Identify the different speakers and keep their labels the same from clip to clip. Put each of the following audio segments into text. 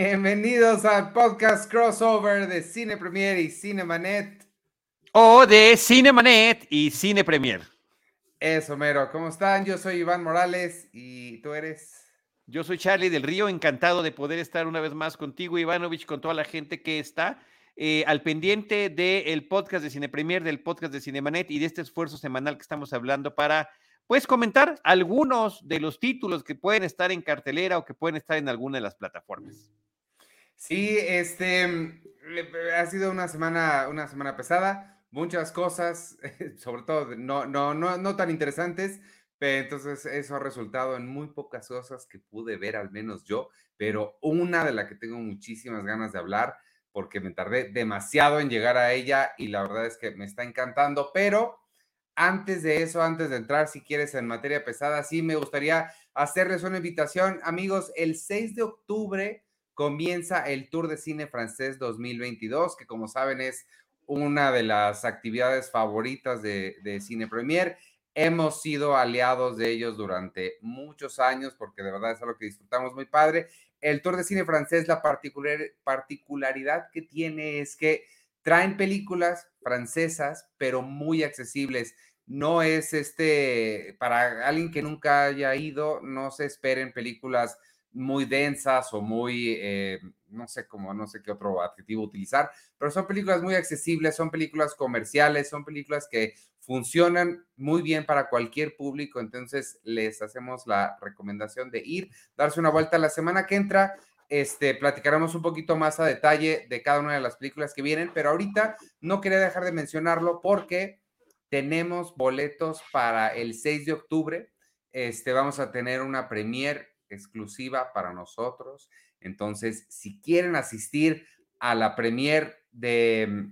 Speaker 1: Bienvenidos al podcast crossover de Cine Premier y Cinemanet.
Speaker 2: O de Cinemanet y Cine Premier.
Speaker 1: Eso, mero. ¿Cómo están? Yo soy Iván Morales y tú eres.
Speaker 2: Yo soy Charlie del Río, encantado de poder estar una vez más contigo, Ivanovich, con toda la gente que está eh, al pendiente del podcast de Cine Premier, del podcast de Cinemanet y de este esfuerzo semanal que estamos hablando para puedes comentar algunos de los títulos que pueden estar en cartelera o que pueden estar en alguna de las plataformas.
Speaker 1: Sí, este ha sido una semana, una semana pesada, muchas cosas, sobre todo no, no, no, no tan interesantes, pero entonces eso ha resultado en muy pocas cosas que pude ver, al menos yo, pero una de la que tengo muchísimas ganas de hablar, porque me tardé demasiado en llegar a ella y la verdad es que me está encantando, pero antes de eso, antes de entrar, si quieres, en materia pesada, sí me gustaría hacerles una invitación. Amigos, el 6 de octubre comienza el Tour de Cine Francés 2022, que como saben es una de las actividades favoritas de, de Cine Premier. Hemos sido aliados de ellos durante muchos años porque de verdad es algo que disfrutamos muy padre. El Tour de Cine Francés, la particular, particularidad que tiene es que traen películas francesas, pero muy accesibles no es este, para alguien que nunca haya ido, no se esperen películas muy densas o muy, eh, no sé cómo, no sé qué otro adjetivo utilizar, pero son películas muy accesibles, son películas comerciales, son películas que funcionan muy bien para cualquier público, entonces les hacemos la recomendación de ir, darse una vuelta la semana que entra. Este, platicaremos un poquito más a detalle de cada una de las películas que vienen, pero ahorita no quería dejar de mencionarlo porque tenemos boletos para el 6 de octubre. Este, vamos a tener una premier exclusiva para nosotros. Entonces, si quieren asistir a la premier de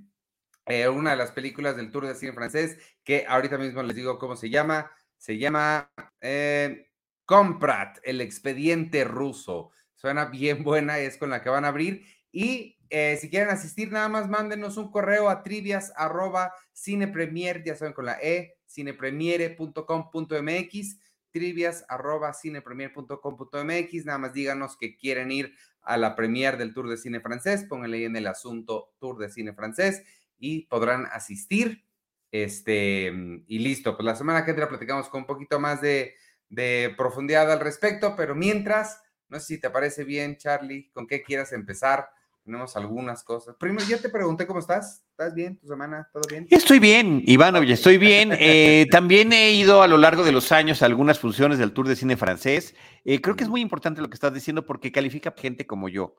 Speaker 1: eh, una de las películas del Tour de Cine francés, que ahorita mismo les digo cómo se llama, se llama eh, Comprat, el expediente ruso. Suena bien buena, es con la que van a abrir. Y eh, si quieren asistir, nada más mándenos un correo a trivias arroba cinepremier, ya saben, con la E, cinepremiere.com.mx, trivias arroba cinepremier.com.mx, nada más díganos que quieren ir a la premier del Tour de Cine Francés, pónganle ahí en el asunto Tour de Cine Francés y podrán asistir. Este, y listo, pues la semana que entra platicamos con un poquito más de, de profundidad al respecto, pero mientras, no sé si te parece bien, Charlie, con qué quieras empezar tenemos algunas cosas. Primero, ya te pregunté cómo estás. ¿Estás bien? ¿Tu semana? ¿Todo bien?
Speaker 2: Estoy bien, Ivanovich, estoy bien. Eh, también he ido a lo largo de los años a algunas funciones del Tour de Cine francés. Eh, creo que es muy importante lo que estás diciendo porque califica gente como yo.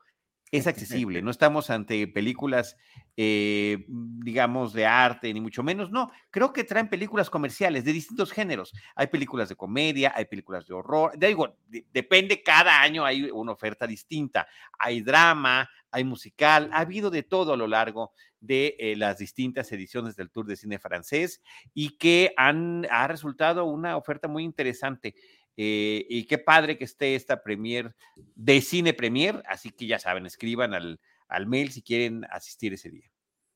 Speaker 2: Es accesible, no estamos ante películas, eh, digamos, de arte, ni mucho menos. No, creo que traen películas comerciales de distintos géneros. Hay películas de comedia, hay películas de horror. Digo, depende, cada año hay una oferta distinta. Hay drama, hay musical, ha habido de todo a lo largo de eh, las distintas ediciones del Tour de Cine francés y que han, ha resultado una oferta muy interesante. Eh, y qué padre que esté esta premier de Cine Premier, así que ya saben, escriban al, al mail si quieren asistir ese día.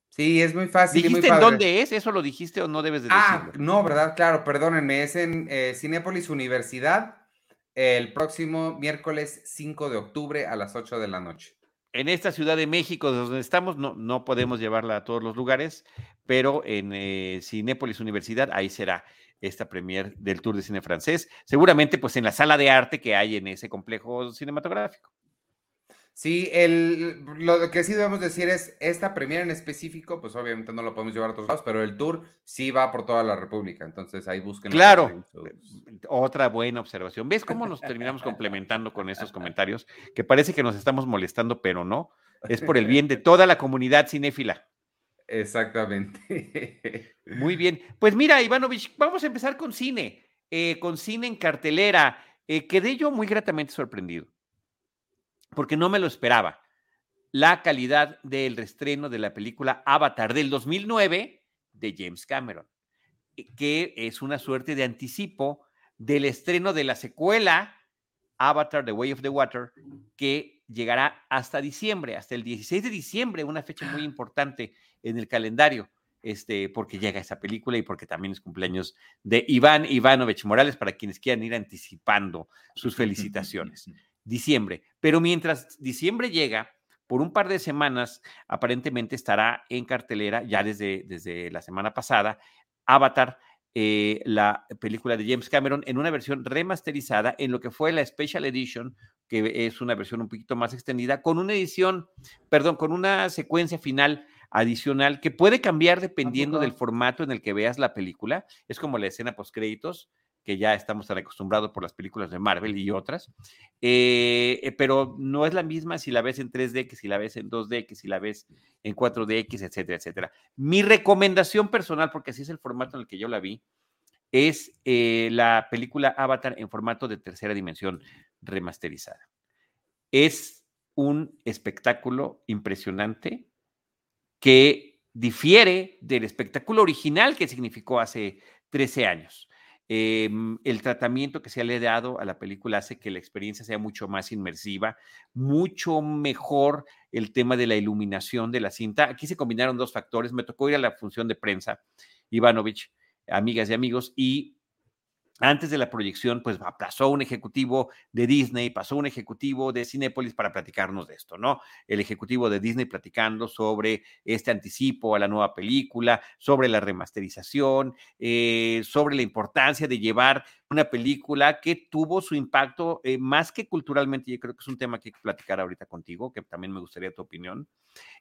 Speaker 1: Sí, es muy fácil.
Speaker 2: ¿Dijiste
Speaker 1: en
Speaker 2: dónde es? ¿Eso lo dijiste o no debes de
Speaker 1: ah, decirlo? Ah, no, ¿verdad? Claro, perdónenme, es en eh, Cinépolis Universidad el próximo miércoles 5 de octubre a las 8 de la noche
Speaker 2: en esta Ciudad de México, donde estamos, no, no podemos llevarla a todos los lugares, pero en eh, Cinépolis Universidad, ahí será esta premier del Tour de Cine Francés, seguramente pues en la sala de arte que hay en ese complejo cinematográfico.
Speaker 1: Sí, el, lo que sí debemos decir es, esta premiere en específico, pues obviamente no lo podemos llevar a otros lados, pero el tour sí va por toda la República, entonces ahí busquen.
Speaker 2: Claro, otra buena observación. ¿Ves cómo nos terminamos complementando con estos comentarios? Que parece que nos estamos molestando, pero no, es por el bien de toda la comunidad cinéfila.
Speaker 1: Exactamente.
Speaker 2: Muy bien, pues mira, Ivanovich, vamos a empezar con cine, eh, con cine en cartelera. Eh, quedé yo muy gratamente sorprendido porque no me lo esperaba. La calidad del restreno de la película Avatar del 2009 de James Cameron, eh, que es una suerte de anticipo del estreno de la secuela Avatar, The Way of the Water, que llegará hasta diciembre, hasta el 16 de diciembre, una fecha muy importante en el calendario, este, porque llega esa película y porque también es cumpleaños de Iván Ivanovich Morales, para quienes quieran ir anticipando sus felicitaciones. diciembre. Pero mientras diciembre llega, por un par de semanas, aparentemente estará en cartelera, ya desde, desde la semana pasada, Avatar, eh, la película de James Cameron, en una versión remasterizada en lo que fue la Special Edition, que es una versión un poquito más extendida, con una edición, perdón, con una secuencia final adicional que puede cambiar dependiendo del formato en el que veas la película. Es como la escena post créditos que ya estamos tan acostumbrados por las películas de Marvel y otras, eh, eh, pero no es la misma si la ves en 3D, que si la ves en 2D, que si la ves en 4DX, etcétera, etcétera. Mi recomendación personal, porque así es el formato en el que yo la vi, es eh, la película Avatar en formato de tercera dimensión remasterizada. Es un espectáculo impresionante que difiere del espectáculo original que significó hace 13 años. Em, el tratamiento que se le ha dado a la película hace que la experiencia sea mucho más inmersiva, mucho mejor el tema de la iluminación de la cinta. Aquí se combinaron dos factores. Me tocó ir a la función de prensa, Ivanovich, amigas y amigos, y antes de la proyección, pues pasó un ejecutivo de Disney, pasó un ejecutivo de Cinépolis para platicarnos de esto, ¿no? El ejecutivo de Disney platicando sobre este anticipo a la nueva película, sobre la remasterización, eh, sobre la importancia de llevar una película que tuvo su impacto eh, más que culturalmente, yo creo que es un tema que hay que platicar ahorita contigo, que también me gustaría tu opinión,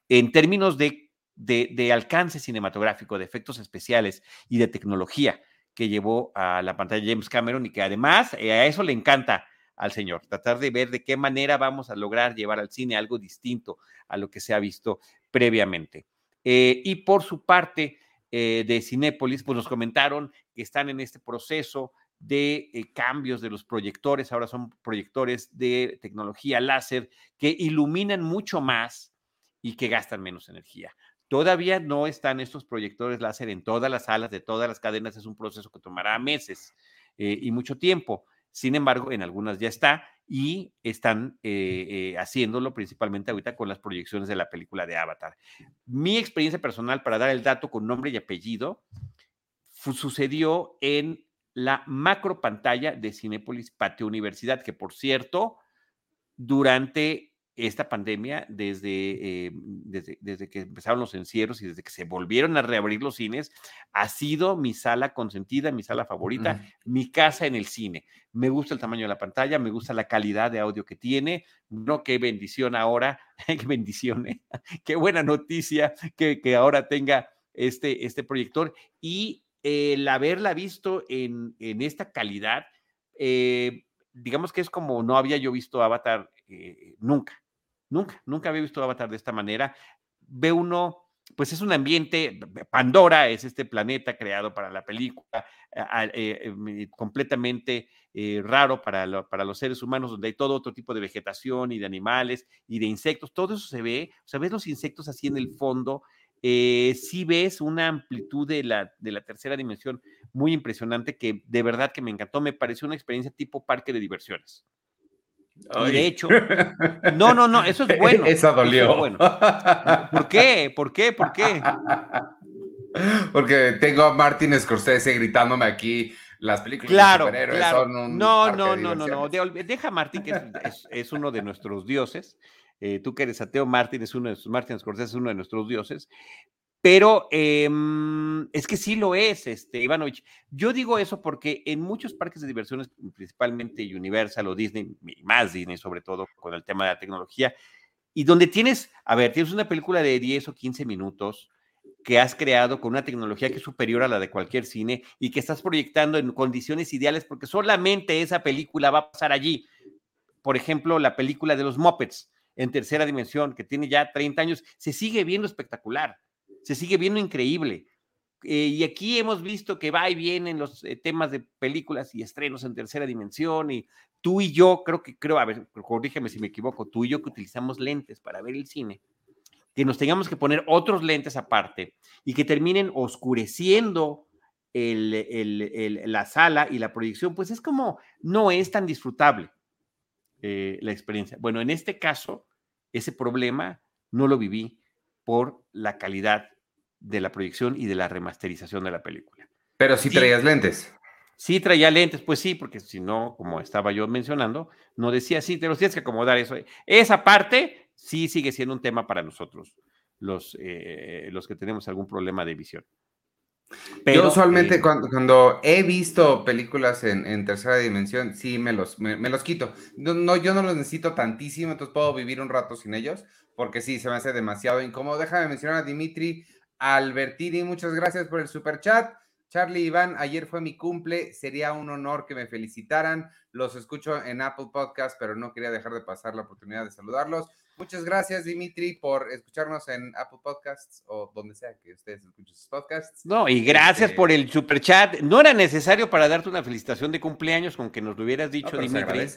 Speaker 2: en términos de alcance cinematográfico, de efectos especiales y de tecnología que llevó a la pantalla James Cameron y que además eh, a eso le encanta al señor, tratar de ver de qué manera vamos a lograr llevar al cine algo distinto a lo que se ha visto previamente. Eh, y por su parte eh, de Cinépolis, pues nos comentaron que están en este proceso de cambios de los proyectores, ahora son proyectores de tecnología láser que iluminan mucho más y que gastan menos energía. Todavía no están estos proyectores láser en todas las salas de todas las cadenas, es un proceso que tomará meses eh, y mucho tiempo. Sin embargo, en algunas ya está y están eh, eh, haciéndolo principalmente ahorita con las proyecciones de la película de Avatar. Mi experiencia personal, para dar el dato con nombre y apellido, sucedió en la macro pantalla de Cinépolis Patio Universidad, que por cierto, durante esta pandemia, desde, eh, desde, desde, que empezaron los encierros y desde que se volvieron a reabrir los cines, ha sido mi sala consentida, mi sala favorita, mi casa en el cine. Me gusta el tamaño de la pantalla, me gusta la calidad de audio que tiene. No, qué bendición ahora, qué bendición, ¿eh? qué buena noticia que, que, ahora tenga este, este proyector. Y el haberla visto en, en esta calidad, eh, digamos que es como no había yo visto Avatar eh, nunca. Nunca, nunca había visto Avatar de esta manera. Ve uno, pues es un ambiente, Pandora es este planeta creado para la película, eh, em, completamente eh, raro para, para los seres humanos, donde hay todo otro tipo de vegetación y de animales y de insectos, todo eso se ve, o sea, ves los insectos así en el fondo, eh, sí ves una amplitud de la, de la tercera dimensión muy impresionante que de verdad que me encantó, me pareció una experiencia tipo parque de diversiones. Y de hecho, no, no, no, eso es bueno.
Speaker 1: Esa dolió.
Speaker 2: bueno. ¿Por qué? ¿Por qué? ¿Por qué?
Speaker 1: Porque tengo a Martin Scorsese gritándome aquí las películas
Speaker 2: claro, de superhéroes claro. son un No, no, no, no, no. deja a Martin, que es, es, uno de nuestros dioses. Eh, tú que eres ateo, Martin es uno de Martin Scorsese es uno de nuestros dioses. Pero eh, es que sí lo es, este, Ivanovich. Yo digo eso porque en muchos parques de diversiones, principalmente Universal o Disney, más Disney sobre todo con el tema de la tecnología, y donde tienes, a ver, tienes una película de 10 o 15 minutos que has creado con una tecnología que es superior a la de cualquier cine y que estás proyectando en condiciones ideales porque solamente esa película va a pasar allí. Por ejemplo, la película de los Muppets en tercera dimensión, que tiene ya 30 años, se sigue viendo espectacular se sigue viendo increíble. Eh, y aquí hemos visto que va y viene en los eh, temas de películas y estrenos en tercera dimensión. Y tú y yo, creo que, creo, a ver, corrígeme si me equivoco, tú y yo que utilizamos lentes para ver el cine, que nos tengamos que poner otros lentes aparte y que terminen oscureciendo la sala y la proyección, pues es como no es tan disfrutable eh, la experiencia. Bueno, en este caso, ese problema no lo viví por la calidad de la proyección y de la remasterización de la película.
Speaker 1: Pero si traías lentes.
Speaker 2: Sí traía lentes, pues sí, porque si no, como estaba yo mencionando, no decía, sí, te los tienes que acomodar eso. Esa parte sí sigue siendo un tema para nosotros, los, eh, los que tenemos algún problema de visión.
Speaker 1: Pero, yo usualmente eh, cuando, he visto películas en, tercera dimensión, sí me los, me, los quito. No, yo no los necesito tantísimo, entonces puedo vivir un rato sin ellos, porque sí, se me hace demasiado incómodo. Déjame mencionar a Dimitri Albertini, muchas gracias por el super chat. Charlie Iván, ayer fue mi cumple, sería un honor que me felicitaran. Los escucho en Apple Podcast, pero no quería dejar de pasar la oportunidad de saludarlos. Muchas gracias, Dimitri, por escucharnos en Apple Podcasts o donde sea que ustedes escuchen sus podcasts.
Speaker 2: No, y gracias por este el super chat. No era necesario para darte una felicitación de cumpleaños con que nos lo hubieras dicho, Dimitri.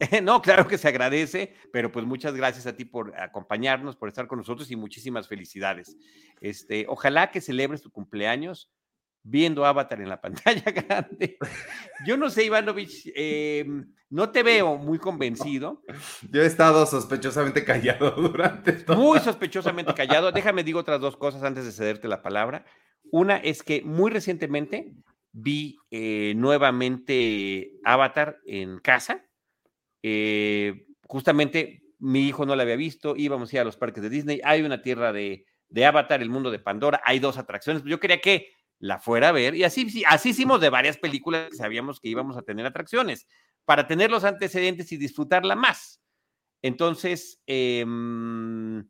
Speaker 2: no, claro que se agradece, pero pues muchas gracias a ti por acompañarnos, por estar con nosotros y muchísimas felicidades. Este, ojalá que celebres tu cumpleaños viendo Avatar en la pantalla grande. Yo no sé, Ivanovich, em, no te veo muy convencido.
Speaker 1: Yo he estado sospechosamente callado durante
Speaker 2: todo. Muy sospechosamente callado. Déjame digo otras dos cosas antes de cederte la palabra. Una es que muy recientemente vi eh, nuevamente Avatar en casa. Eh, justamente mi hijo no la había visto, íbamos a ir a los parques de Disney. Hay una tierra de, de Avatar, el mundo de Pandora, hay dos atracciones. Yo quería que la fuera a ver. Y así, así hicimos de varias películas que sabíamos que íbamos a tener atracciones, para tener los antecedentes y disfrutarla más. Entonces, em,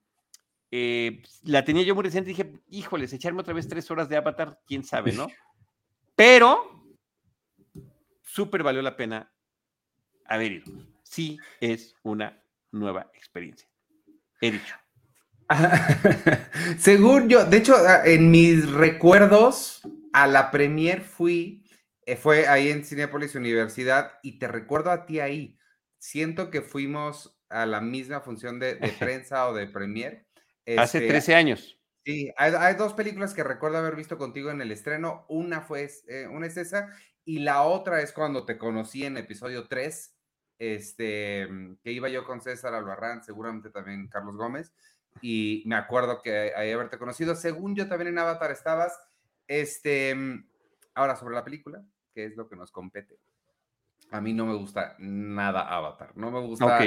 Speaker 2: eh, la tenía yo muy reciente y dije, híjoles, echarme otra vez tres horas de Avatar, quién sabe, ¿no? Pero, súper valió la pena haber ido. Sí, es una nueva experiencia. He dicho.
Speaker 1: Según yo, de hecho, en mis recuerdos, a la premier fui, eh, fue ahí en Cinepolis Universidad, y te recuerdo a ti ahí. Siento que fuimos a la misma función de, prensa o de premier.
Speaker 2: Hace 13 este, años.
Speaker 1: Sí, hay, dos películas que recuerdo haber visto contigo en el estreno. Una fue, eh, una es esa, y la otra es cuando te conocí en episodio 3, este, que iba yo con César Albarrán, seguramente también Carlos Gómez y me acuerdo que ahí haberte conocido. Según yo también en Avatar estabas. Este, ahora sobre la película, que es lo que nos compete. A mí no me gusta nada Avatar. No me gusta.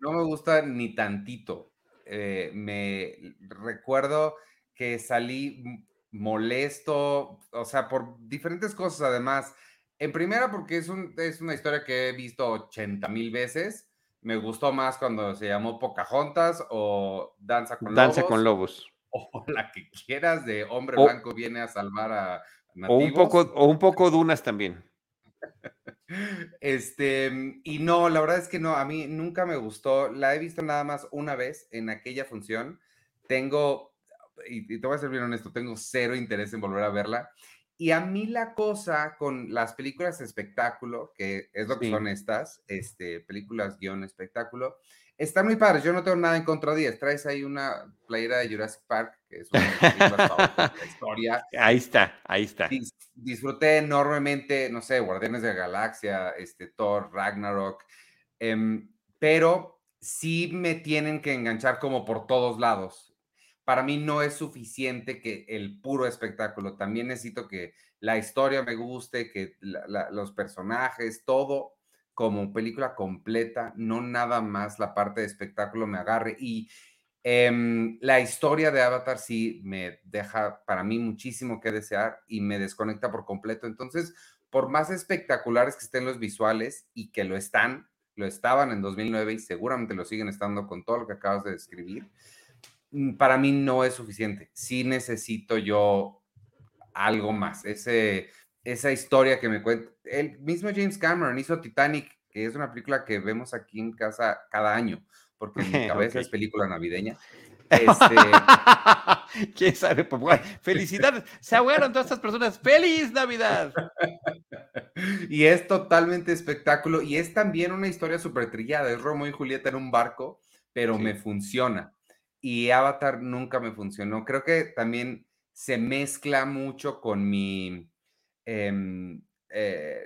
Speaker 1: No me gusta ni tantito. Eh, me recuerdo que salí molesto, o sea, por diferentes cosas además. En primera, porque es, un, es una historia que he visto 80 mil veces me gustó más cuando se llamó Pocahontas o Danza con
Speaker 2: Lobos. Danza con Lobos.
Speaker 1: O la que quieras de Hombre Blanco viene a salvar a
Speaker 2: nativos. O un poco, o un poco Dunas también.
Speaker 1: Este, y no, la verdad es que no, a mí nunca me gustó. La he visto nada más una vez en aquella función. Tengo, y te voy a ser bien honesto, tengo cero interés en volver a verla. Y a mí la cosa con las películas espectáculo, que es lo que son estas, este, películas guion espectáculo, están muy padres. Yo no tengo nada en contra de ellas. Traes ahí una playera de Jurassic Park, que es una historia.
Speaker 2: Ahí está, ahí está.
Speaker 1: disfruté enormemente, no sé, Guardianes de la Galaxia, este, Thor, Ragnarok, em, pero sí me tienen que enganchar como por todos lados para mí no es suficiente que el puro espectáculo. También necesito que la historia me guste, que los personajes, todo como película completa, no nada más la parte de espectáculo me agarre. Y em, la historia de Avatar sí me deja para mí muchísimo que desear y me desconecta por completo. Entonces, por más espectaculares que estén los visuales y que lo están, lo estaban en 2009 y seguramente lo siguen estando con todo lo que acabas de describir para mí no es suficiente. Sí necesito yo algo más. Ese, esa historia que me cuenta. El mismo James Cameron hizo Titanic, que es una película que vemos aquí en casa cada año, porque en mi cabeza es película navideña. Este...
Speaker 2: ¿Quién sabe? Pues, felicidades. Se ahogaron todas estas personas. ¡Feliz Navidad!
Speaker 1: y es totalmente espectáculo y es también una historia súper trillada. Es Romo y Julieta en un barco, pero me funciona y Avatar nunca me funcionó. Creo que también se mezcla mucho con mi, em, eh,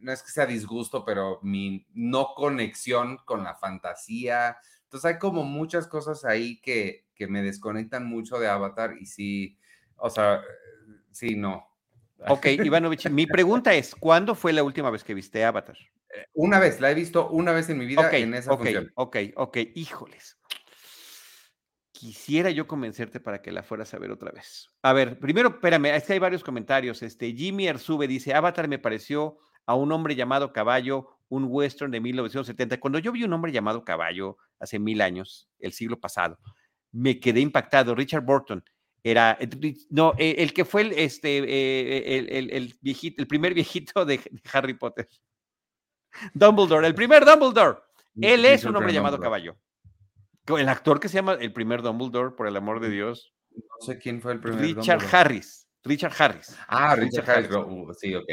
Speaker 1: no es que sea disgusto, pero mi no conexión con la fantasía. Entonces hay como muchas cosas ahí que, que me desconectan mucho de Avatar y sí, o sea, sí, no.
Speaker 2: Ok, Ivanovich, mi pregunta es, ¿cuándo fue la última vez que viste Avatar?
Speaker 1: Eh, una vez, la he visto una vez en mi vida en esa
Speaker 2: okay, función. Ok, ok, híjoles. Quisiera yo convencerte para que la fueras a ver otra vez. A ver, primero, espérame, es que hay varios comentarios. Este, Jimmy Arzube dice, Avatar me pareció a un hombre llamado Caballo, un western de 1970. Cuando yo vi un hombre llamado Caballo hace mil años, el siglo pasado, me quedé impactado. Richard Burton era, eh, no, eh, el que fue el, este, eh, el, viejito, el primer viejito de, Harry Potter. Dumbledore, el primer Dumbledore. Él es un hombre llamado Caballo. El actor que se llama el primer Dumbledore, por el amor de Dios.
Speaker 1: No sé quién fue el primer
Speaker 2: Richard Harris. Richard Harris.
Speaker 1: Ah, Richard, Harris. Uh, sí, ok.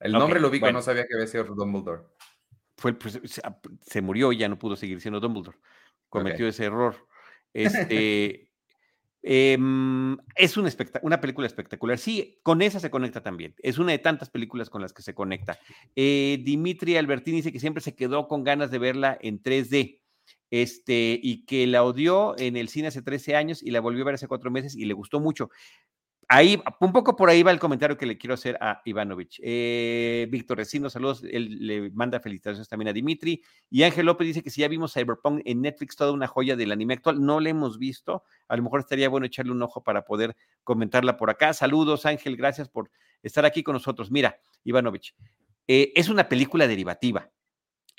Speaker 1: El nombre lo vi, no sabía que había sido Dumbledore.
Speaker 2: Fue pues, se, murió y ya no pudo seguir siendo Dumbledore. Cometió ese error. Este, em, es un una película espectacular. Sí, con esa se conecta también. Es una de tantas películas con las que se conecta. Eh, Dimitri Albertini dice que siempre se quedó con ganas de verla en 3D este, y que la odió en el cine hace 13 años y la volvió a ver hace cuatro meses y le gustó mucho. Ahí, un poco por ahí va el comentario que le quiero hacer a Ivanovich. Eh, Víctor Recino, saludos, él le manda felicitaciones también a Dimitri. Y Ángel López dice que si ya vimos Cyberpunk en Netflix, toda una joya del anime actual, no la hemos visto. A lo mejor estaría bueno echarle un ojo para poder comentarla por acá. Saludos, Ángel, gracias por estar aquí con nosotros. Mira, Ivanovich, eh, es una película derivativa.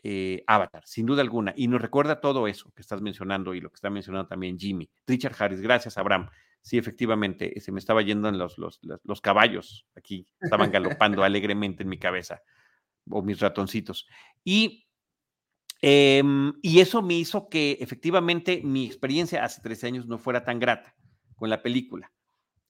Speaker 2: Eh, Avatar, sin duda alguna, y nos recuerda todo eso que estás mencionando y lo que está mencionando también Jimmy. Richard Harris, gracias, Abraham. Sí, efectivamente, se me estaba yendo en los, los, los, caballos aquí, estaban galopando alegremente en mi cabeza, o mis ratoncitos. Y, em, y eso me hizo que efectivamente mi experiencia hace 13 años no fuera tan grata con la película.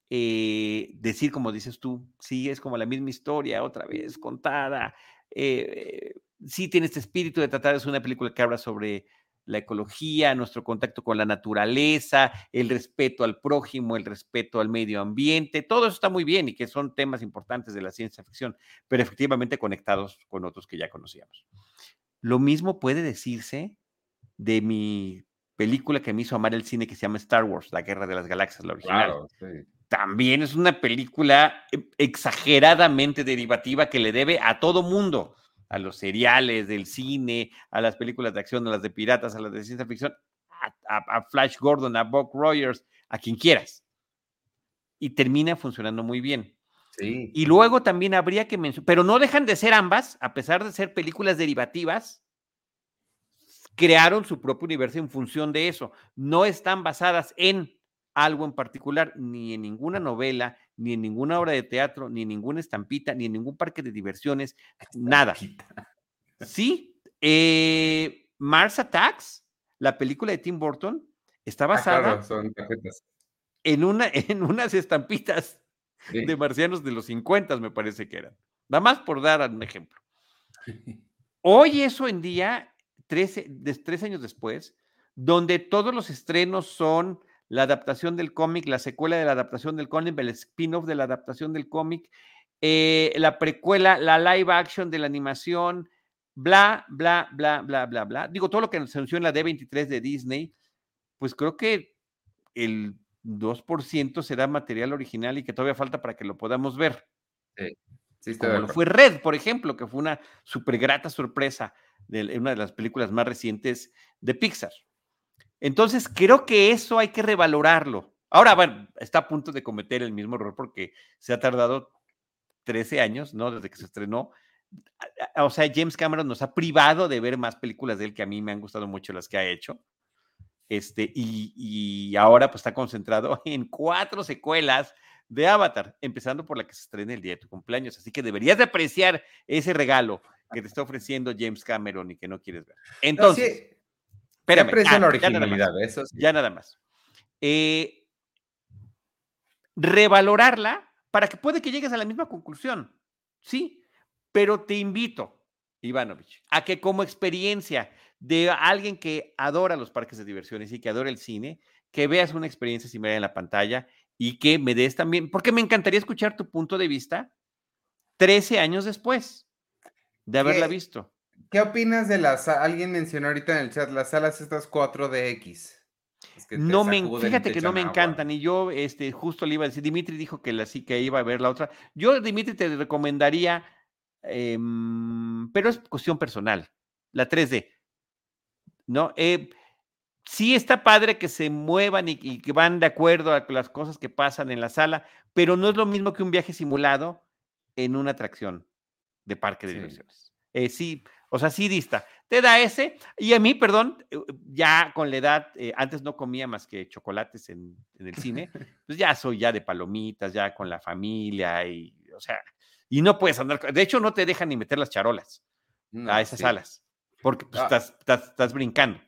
Speaker 2: Eh, decir, como dices tú, sí, es como la misma historia, otra vez contada. Eh, sí tiene este espíritu de tratar, es una película que habla sobre la ecología, nuestro contacto con la naturaleza, el respeto al prójimo, el respeto al medio ambiente, todo eso está muy bien y que son temas importantes de la ciencia ficción, pero efectivamente conectados con otros que ya conocíamos. Lo mismo puede decirse de mi película que me hizo amar el cine que se llama Star Wars, La Guerra de las Galaxias, la original. También es una película eh, exageradamente derivativa que le debe a todo mundo a los seriales del cine, a las películas de acción, a las de piratas, a las de ciencia ficción, a, Flash Gordon, a Buck Rogers, a quien quieras. Y termina funcionando muy bien.
Speaker 1: Sí.
Speaker 2: Y luego también habría que mencionar, pero no dejan de ser ambas, a pesar de ser películas derivativas, crearon su propio universo en función de eso. No están basadas en algo en particular, ni en ninguna novela, ni en ninguna obra de teatro, ni en ninguna estampita, ni en ningún parque de diversiones, nada. Sí, eh, Mars Attacks, la película de Tim Burton, está ah, basada en, una, en unas estampitas de marcianos de los 50, me parece que eran. Nada más por dar un ejemplo. Hoy eso en día, 13, tres años después, donde todos los estrenos son la adaptación del cómic, la secuela de la adaptación del cómic, el spin-off de la adaptación del cómic, eh, la precuela, la live action de la animación, bla, bla, bla, bla, bla, bla. Digo, todo lo que se anunció en la D23 de Disney, pues creo que el 2% será material original y que todavía falta para que lo podamos ver. Sí, Como lo fue Red, por ejemplo, que fue una súper grata sorpresa de una de las películas más recientes de Pixar. Entonces, creo que eso hay que revalorarlo. Ahora, bueno, está a punto de cometer el mismo error porque se ha tardado 13 años, ¿no? Desde que se estrenó. O sea, James Cameron nos ha privado de ver más películas de él que a mí me han gustado mucho las que ha hecho. Este, y, ahora pues está concentrado en cuatro secuelas de Avatar, empezando por la que se estrena el día de tu cumpleaños. Así que deberías de apreciar ese regalo que te está ofreciendo James Cameron y que no quieres ver. Entonces, Espérame.
Speaker 1: Ah, la originalidad, ya eso
Speaker 2: Ya nada más. Eh, revalorarla para que puede que llegues a la misma conclusión. Sí, pero te invito, Ivanovich, a que como experiencia de alguien que adora los parques de diversiones y que adora el cine, que veas una experiencia similar en la pantalla y que me des también, porque me encantaría escuchar tu punto de vista 13 años después de haberla visto.
Speaker 1: ¿Qué opinas de las, alguien mencionó ahorita en el chat, las salas estas 4DX?
Speaker 2: no me, fíjate que no me encantan. Y yo, este, justo le iba a decir, Dimitri dijo que la sí que iba a ver la otra. Yo, Dimitri, te recomendaría, em, pero es cuestión personal, la 3D. ¿No? Eh, sí está padre que se muevan y, que van de acuerdo a las cosas que pasan en la sala, pero no es lo mismo que un viaje simulado en una atracción de parque de diversiones. Eh, sí, o sea, sí dista. Te da ese. Y a mí, perdón, eh, ya con la edad, eh, antes no comía más que chocolates en, el cine, pues ya soy ya de palomitas, ya con la familia y, o sea, y no puedes andar. De hecho, no te dejan ni meter las charolas a esas salas, porque pues, ah. estás, estás brincando.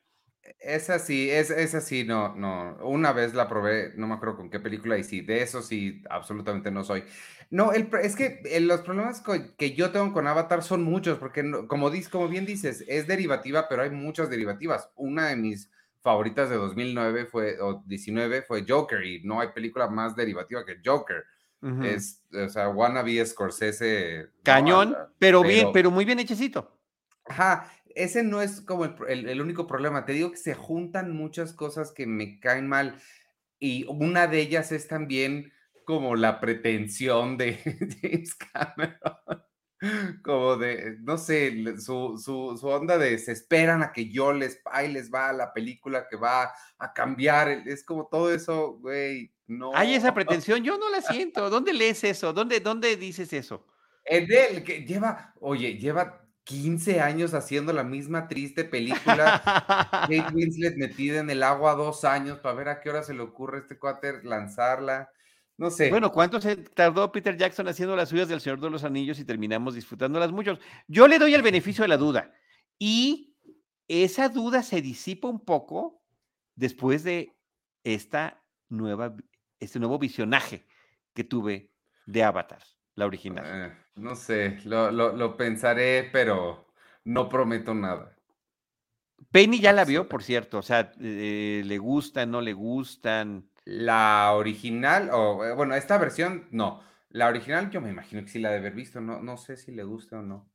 Speaker 1: Esa sí, es, esa sí, no, no. Una vez la probé, no me acuerdo con qué película, y sí, de eso sí, absolutamente no soy. No, el, es que eh, los problemas que yo tengo con Avatar son muchos, porque como, como bien dices, es derivativa, pero hay muchas derivativas. Una de mis favoritas de 2009 fue, o 19 fue Joker, y no hay película más derivativa que Joker. Es, o sea, Wannabe Scorsese.
Speaker 2: Cañón, pero, pero bien, pero muy bien hechecito.
Speaker 1: Ajá, ese no es como el, único problema. Te digo que se juntan muchas cosas que me caen mal y una de ellas es también como la pretensión de James Cameron. Como de, no sé, su, su, onda de se esperan a que yo les, ahí les va la película que va a cambiar. Es como todo eso, güey, no.
Speaker 2: Hay esa pretensión, yo no la siento. ¿Dónde lees eso? ¿Dónde, dónde dices eso?
Speaker 1: En él, que lleva, oye, lleva 15 años haciendo la misma triste película. Kate Winslet metida en el agua dos años para ver a qué hora se le ocurre a este cuáter lanzarla. No sé.
Speaker 2: Bueno, ¿cuánto se tardó Peter Jackson haciendo las suyas del Señor de los Anillos y terminamos disfrutándolas muchos? Yo le doy el beneficio de la duda. Y esa duda se disipa un poco después de esta nueva, este nuevo visionaje que tuve de Avatar la original. Eh,
Speaker 1: no sé, lo, pensaré, pero no prometo nada.
Speaker 2: Penny ya la vio, por cierto, o sea, eh, ¿le gustan, no le gustan?
Speaker 1: La original, o eh, bueno, esta versión, no. La original yo me imagino que sí la de haber visto, no, no sé si le gusta o no.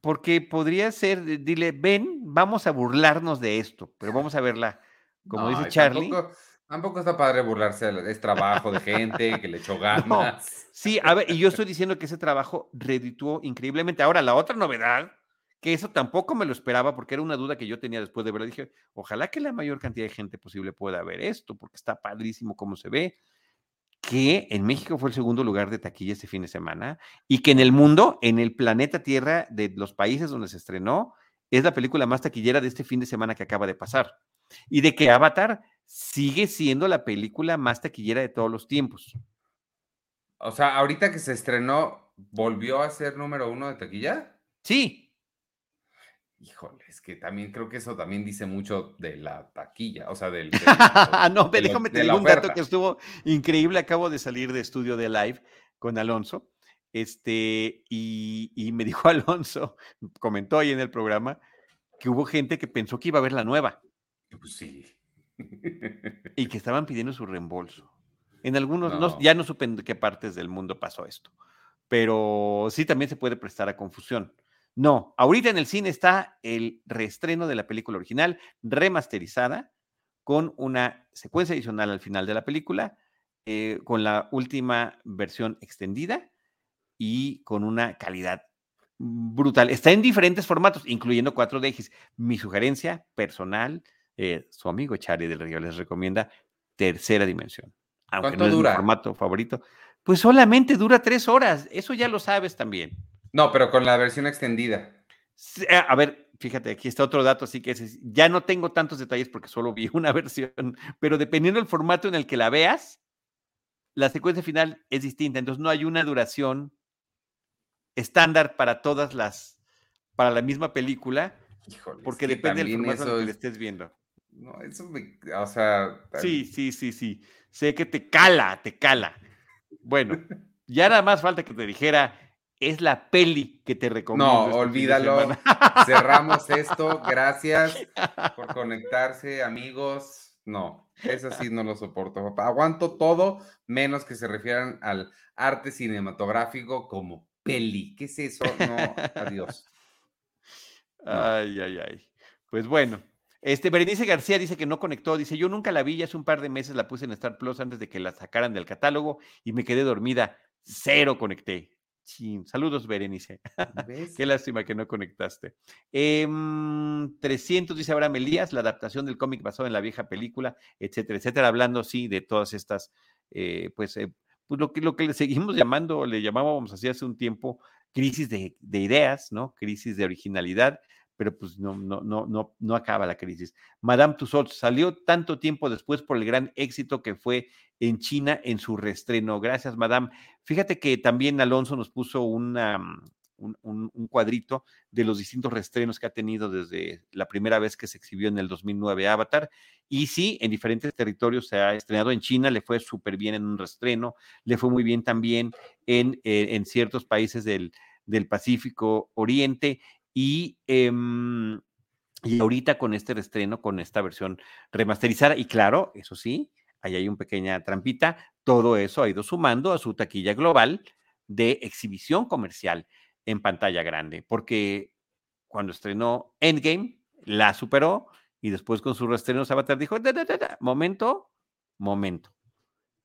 Speaker 2: Porque podría ser, dile, ven, vamos a burlarnos de esto, pero vamos a verla, como dice Charlie.
Speaker 1: Tampoco está padre burlarse, es trabajo de gente que le echó ganas.
Speaker 2: Sí, a ver, y yo estoy diciendo que ese trabajo redituó increíblemente. Ahora, la otra novedad, que eso tampoco me lo esperaba porque era una duda que yo tenía después de verlo, dije, ojalá que la mayor cantidad de gente posible pueda ver esto, porque está padrísimo cómo se ve, que en México fue el segundo lugar de taquilla este fin de semana y que en el mundo, en el planeta Tierra de los países donde se estrenó, es la película más taquillera de este fin de semana que acaba de pasar. Y de que Avatar sigue siendo la película más taquillera de todos los tiempos.
Speaker 1: O sea, ahorita que se estrenó, ¿volvió a ser número uno de taquilla?
Speaker 2: Sí.
Speaker 1: Híjole, es que también creo que eso también dice mucho de la taquilla, o sea, del...
Speaker 2: no, déjame te digo un dato que estuvo increíble. Acabo de salir de estudio de live con Alonso, este, y, y me dijo Alonso, comentó ahí en el programa, que hubo gente que pensó que iba a ver la nueva.
Speaker 1: Pues sí
Speaker 2: y que estaban pidiendo su reembolso. En algunos, ya no supe en qué partes del mundo pasó esto, pero sí también se puede prestar a confusión. No, ahorita en el cine está el reestreno de la película original, remasterizada, con una secuencia adicional al final de la película, eh, con la última versión extendida y con una calidad brutal. Está en diferentes formatos, incluyendo 4DX. Mi sugerencia personal eh, su amigo Chari del Río les recomienda Tercera Dimensión.
Speaker 1: Aunque ¿Cuánto no dura?
Speaker 2: Es formato favorito. Pues solamente dura tres horas. Eso ya lo sabes también.
Speaker 1: No, pero con la versión extendida.
Speaker 2: Eh, a ver, fíjate, aquí está otro dato, así que ya no tengo tantos detalles porque solo vi una versión, pero dependiendo del formato en el que la veas, la secuencia final es distinta. Entonces no hay una duración estándar para todas las, para la misma película, porque depende del formato en el que le estés viendo.
Speaker 1: No, eso me, o sea.
Speaker 2: Sí, sí, sí, sí. Sé que te cala, te cala. Bueno, ya nada más falta que te dijera, es la peli que te recomiendo.
Speaker 1: No, este olvídalo. Cerramos esto. Gracias por conectarse, amigos. No, eso sí no lo soporto. Aguanto todo menos que se refieran al arte cinematográfico como peli. ¿Qué es eso? No, adiós.
Speaker 2: Ay, ay, ay. Pues bueno, Este, Berenice García dice que no conectó, dice, yo nunca la vi, ya hace un par de meses la puse en Star Plus antes de que la sacaran del catálogo y me quedé dormida, cero conecté. Saludos, Berenice. Qué lástima que no conectaste. 300, em, dice Abraham Elías, la adaptación del cómic basado en la vieja película, etcétera, etcétera, hablando, sí, de todas estas, eh, pues, eh, pues lo, que, lo que le seguimos llamando, le llamábamos así hace un tiempo, crisis de, de ideas, ¿no? Crisis de originalidad, pero pues no, no, no, no, no acaba la crisis. Madame Tussauds salió tanto tiempo después por el gran éxito que fue en China en su reestreno. Gracias, Madame. Fíjate que también Alonso nos puso mm, un, un, cuadrito de los distintos reestrenos que ha tenido desde la primera vez que se exhibió en el 2009 Avatar. Y sí, en diferentes territorios se ha estrenado. En China le fue súper bien en un reestreno, le fue muy bien también en, eh, en ciertos países del, del Pacífico Oriente y, em, y ahorita con este restreno, con esta versión remasterizada, y claro, eso sí, ahí hay una pequeña trampita, todo eso ha ido sumando a su taquilla global de exhibición comercial en pantalla grande, porque cuando estrenó Endgame, la superó y después con su restreno Avatar dijo, momento, momento,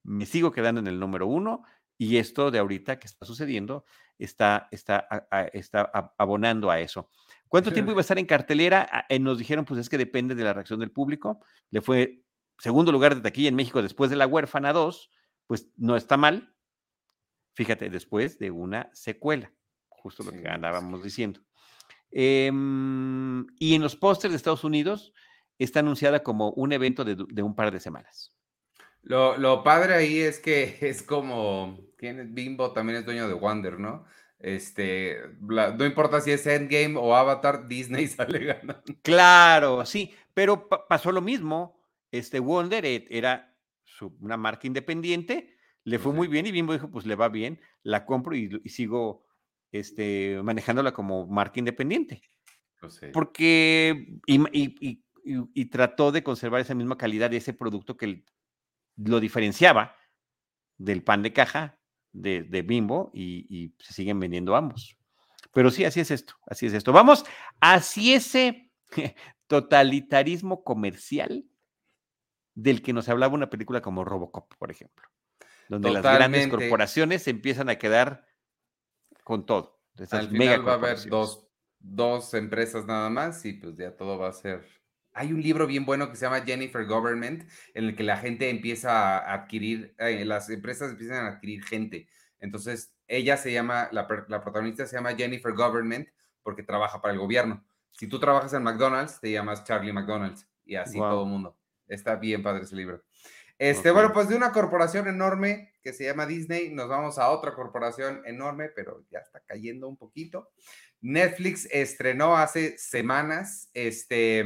Speaker 2: me sigo quedando en el número uno y esto de ahorita que está sucediendo está, está, está abonando a eso. ¿Cuánto tiempo iba a estar en cartelera? Ah, eh, nos dijeron, pues es que depende de la reacción del público. Le fue segundo lugar de taquilla en México después de La Huérfana 2, pues no está mal. Fíjate, después de una secuela, justo lo que andábamos diciendo. Em, y en los pósters de Estados Unidos está anunciada como un evento de, de un par de semanas.
Speaker 1: Lo, lo, padre ahí es que es como, ¿quién Bimbo también es dueño de Wonder, ¿no? Este, no importa si es Endgame o Avatar, Disney sale ganando.
Speaker 2: Claro, sí, pero pasó lo mismo. Este Wonder e, era una marca independiente, le fue muy bien y Bimbo dijo, pues le va bien, la compro y, sigo este, manejándola como marca independiente. Porque, y, y, y, trató de conservar esa misma calidad de ese producto que, lo diferenciaba del pan de caja de, Bimbo y, se siguen vendiendo ambos. Pero sí, así es esto, así es esto. Vamos hacia ese totalitarismo comercial del que nos hablaba una película como Robocop, por ejemplo, donde las grandes corporaciones empiezan a quedar con todo.
Speaker 1: Al final va a haber dos, dos empresas nada más y pues ya todo va a ser hay un libro bien bueno que se llama Jennifer Government, en el que la gente empieza a adquirir, eh, las empresas empiezan a adquirir gente. Entonces, ella se llama, la, protagonista se llama Jennifer Government porque trabaja para el gobierno. Si tú trabajas en McDonald's, te llamas Charlie McDonald's y así todo el mundo. Está bien padre ese libro. Este, bueno, pues de una corporación enorme que se llama Disney, nos vamos a otra corporación enorme, pero ya está cayendo un poquito. Netflix estrenó hace semanas este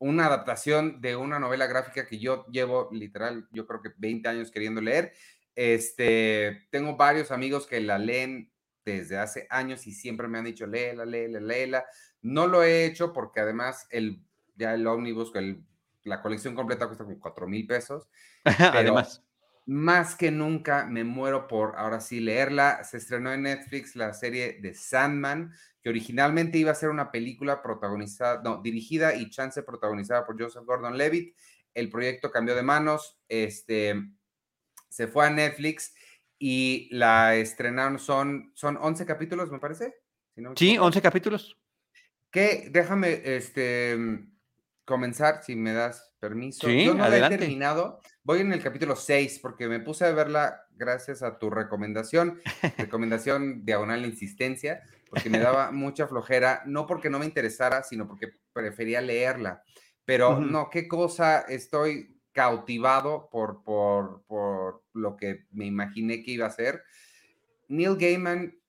Speaker 1: una adaptación de una novela gráfica que yo llevo literal, yo creo que 20 años queriendo leer. Este, tengo varios amigos que la leen desde hace años y siempre me han dicho, léela, léela, léela. No lo he hecho porque además el, ya el ómnibus, el, la colección completa cuesta como 4 mil pesos. además. Más que nunca me muero por ahora sí leerla. Se estrenó en Netflix la serie de Sandman que originalmente iba a ser una película protagonizada, no, dirigida y chance protagonizada por Joseph Gordon-Levitt. El proyecto cambió de manos, este, se fue a Netflix y la estrenaron, son, son 11 capítulos, me parece.
Speaker 2: sí, 11 capítulos.
Speaker 1: Que déjame este, comenzar, si me das permiso. Yo no la he terminado, voy en el capítulo 6 porque me puse a verla gracias a tu recomendación, recomendación diagonal insistencia porque me daba mucha flojera, no porque no me interesara, sino porque prefería leerla. Pero no, qué cosa, estoy cautivado por, por, por lo que me imaginé que iba a ser. Neil Gaiman,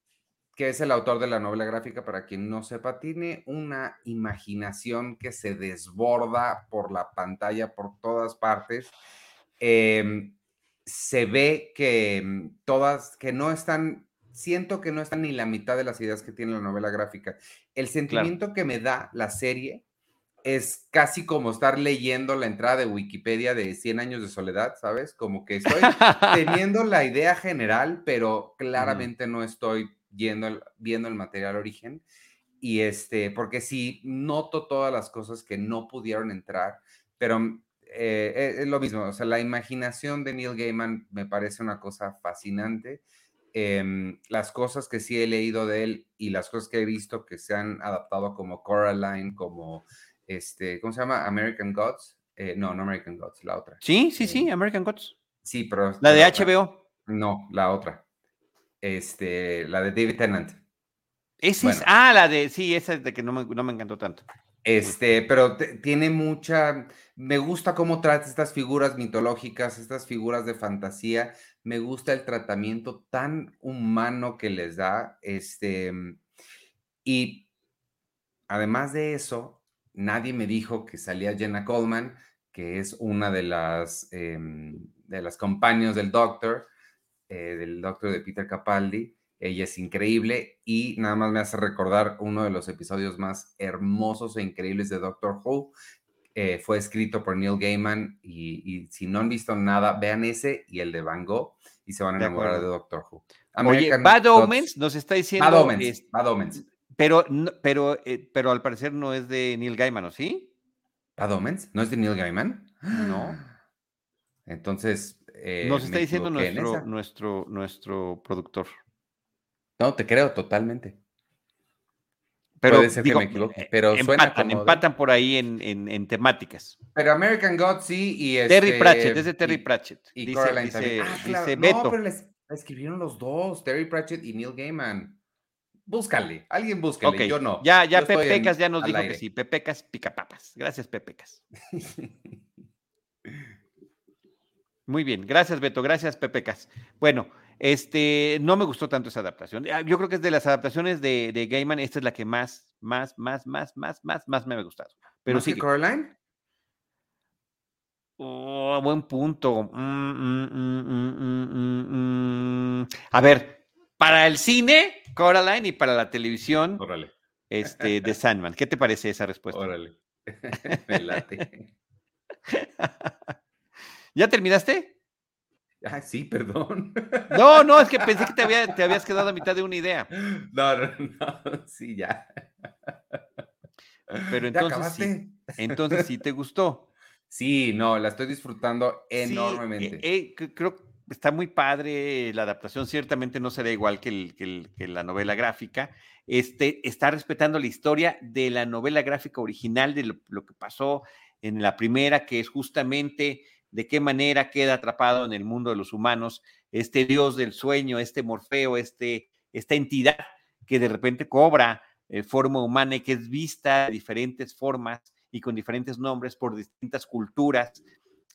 Speaker 1: que es el autor de la novela gráfica, para quien no sepa, tiene una imaginación que se desborda por la pantalla, por todas partes. Em, se ve que mm, todas, que no están siento que no están ni la mitad de las ideas que tiene la novela gráfica. El sentimiento que me da la serie es casi como estar leyendo la entrada de Wikipedia de 100 años de soledad, ¿sabes? Como que estoy teniendo la idea general, pero claramente no estoy viendo el material origen. y este, porque sí, noto todas las cosas que no pudieron entrar, pero eh, es lo mismo, o sea, la imaginación de Neil Gaiman me parece una cosa fascinante. Em, las cosas que sí he leído de él y las cosas que he visto que se han adaptado como Coraline, como este, ¿cómo se llama? American Gods. Eh, no, no American Gods, la otra.
Speaker 2: Sí, sí, sí, eh, American Gods.
Speaker 1: Sí, pero.
Speaker 2: La de HBO.
Speaker 1: No, la otra. Este, la de David Tennant.
Speaker 2: Esa es, ah, la de, sí, esa es de que no me, no me encantó tanto.
Speaker 1: Este, pero tiene mucha, me gusta cómo trata estas figuras mitológicas, estas figuras de fantasía, me gusta el tratamiento tan humano que les da, este, y además de eso, nadie me dijo que salía Jenna Coleman, que es una de las, em, de las compañías del Doctor, eh, del Doctor de Peter Capaldi. Ella es increíble y nada más me hace recordar uno de los episodios más hermosos e increíbles de Doctor Who. Eh, fue escrito por Neil Gaiman y, si no han visto nada, vean ese y el de Van Gogh y se van a enamorar de, Doctor Who.
Speaker 2: Bad Omens nos está diciendo...
Speaker 1: Bad Omens, Bad Omens.
Speaker 2: Pero, pero, eh, pero al parecer no es de Neil Gaiman, ¿o sí?
Speaker 1: ¿Bad Omens? ¿No es de Neil Gaiman?
Speaker 2: No.
Speaker 1: Entonces.
Speaker 2: Eh, Nos está diciendo nuestro, nuestro, nuestro productor.
Speaker 1: No, te creo totalmente.
Speaker 2: Pero, Puede ser que me equivoque, eh, pero empatan, empatan por ahí en, en, temáticas.
Speaker 1: Pero American God sí y
Speaker 2: Terry este, Pratchett, es de Terry Pratchett.
Speaker 1: Y, dice, dice, ah, dice Beto. No, pero les escribieron los dos, Terry Pratchett y Neil Gaiman. Búscale, alguien búscale, yo no.
Speaker 2: Ya, ya Pepecas ya nos dijo que sí, Pepecas picapapas. Gracias, Pepecas. Muy bien, gracias Beto, gracias Pepecas. Bueno, este, no me gustó tanto esa adaptación. Ah, yo creo que es de las adaptaciones de, de Gaiman, esta es la que más, más, más, más, más, más, más me ha gustado. Pero sí.
Speaker 1: Caroline?
Speaker 2: Oh, buen punto. Mm, mm, mm, A ver, para el cine, Coraline, y para la televisión, este, de Sandman. ¿Qué te parece esa respuesta?
Speaker 1: Órale. Me late.
Speaker 2: ¿Ya terminaste?
Speaker 1: Ah, sí, perdón.
Speaker 2: No, no, es que pensé que te, habías quedado a mitad de una idea.
Speaker 1: No, no, no, sí, ya.
Speaker 2: Pero entonces, sí, entonces sí te gustó.
Speaker 1: Sí, no, la estoy disfrutando enormemente.
Speaker 2: Eh, eh, creo que está muy padre la adaptación, ciertamente no será igual que, la novela gráfica. Este, está respetando la historia de la novela gráfica original, de lo, que pasó en la primera, que es justamente de qué manera queda atrapado en el mundo de los humanos este dios del sueño, este Morfeo, este, esta entidad que de repente cobra eh, forma humana y que es vista de diferentes formas y con diferentes nombres por distintas culturas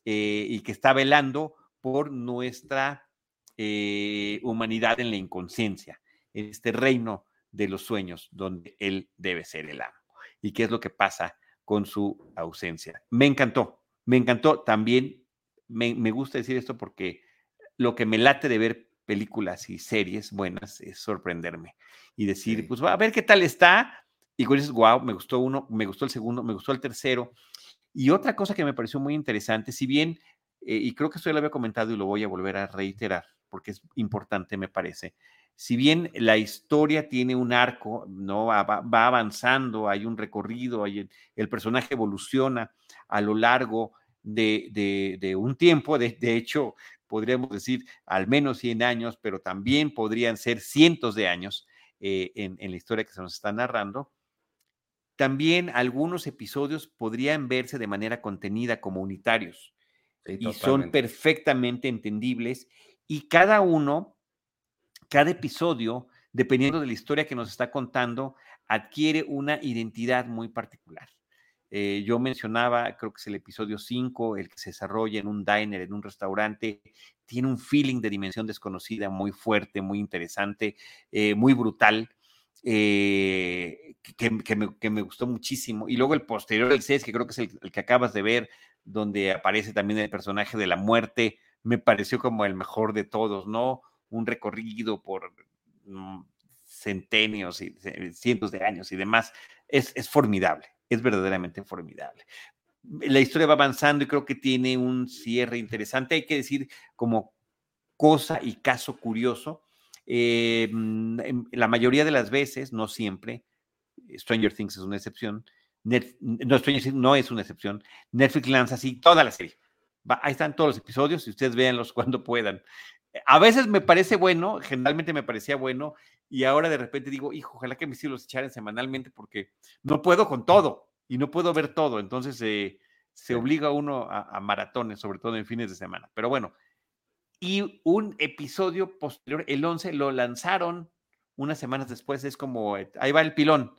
Speaker 2: eh, y que está velando por nuestra eh, humanidad en la inconsciencia, en este reino de los sueños donde él debe ser el amo. ¿Y qué es lo que pasa con su ausencia? Me encantó, me encantó también, me, gusta decir esto porque lo que me late de ver películas y series buenas es sorprenderme y decir, pues a ver qué tal está. Y cuando dices, wow, me gustó uno, me gustó el segundo, me gustó el tercero. Y otra cosa que me pareció muy interesante, si bien eh, y creo que esto ya lo había comentado y lo voy a volver a reiterar porque es importante, me parece. Si bien la historia tiene un arco, no va, avanzando, hay un recorrido, hay el, personaje evoluciona a lo largo de, un tiempo, de, hecho, podríamos decir al menos 100 años, pero también podrían ser cientos de años eh, en, en la historia que se nos está narrando. También algunos episodios podrían verse de manera contenida como unitarios y son perfectamente entendibles y cada uno, cada episodio, dependiendo de la historia que nos está contando, adquiere una identidad muy particular. Eh, yo mencionaba, creo que es el episodio 5, el que se desarrolla en un diner, en un restaurante, tiene un feeling de dimensión desconocida muy fuerte, muy interesante, eh, muy brutal. Eh, que, me, gustó muchísimo. Y luego el posterior, el 6, que creo que es el, que acabas de ver, donde aparece también el personaje de la muerte, me pareció como el mejor de todos, ¿no? Un recorrido por mm, centenios y cientos de años y demás. Es, es formidable, es verdaderamente formidable. La historia va avanzando y creo que tiene un cierre interesante. Hay que decir como cosa y caso curioso, eh, mm, la mayoría de las veces, no siempre, Stranger Things es una excepción. no, Stranger Things no es una excepción. Netflix lanza así toda la serie. ahí están todos los episodios y ustedes véanlos cuando puedan. A veces me parece bueno, generalmente me parecía bueno, y ahora de repente digo, hijo, ojalá que mis hijos los echaran semanalmente porque no puedo con todo y no puedo ver todo. Entonces eh, se obliga uno a, maratones, sobre todo en fines de semana. Pero bueno, y un episodio posterior, el 11, lo lanzaron unas semanas después, es como, eh, ahí va el pilón,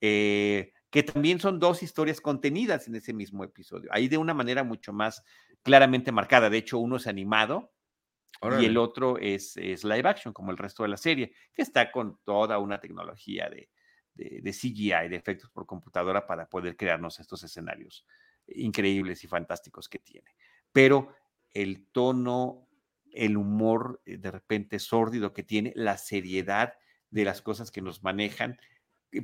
Speaker 2: eh, que también son dos historias contenidas en ese mismo episodio, ahí de una manera mucho más claramente marcada. De hecho, uno es animado y el otro es, es, live action, como el resto de la serie, que está con toda una tecnología de, de, de CGI, de efectos por computadora, para poder crearnos estos escenarios increíbles y fantásticos que tiene. Pero el tono, el humor eh, de repente sórdido que tiene, la seriedad de las cosas que nos manejan.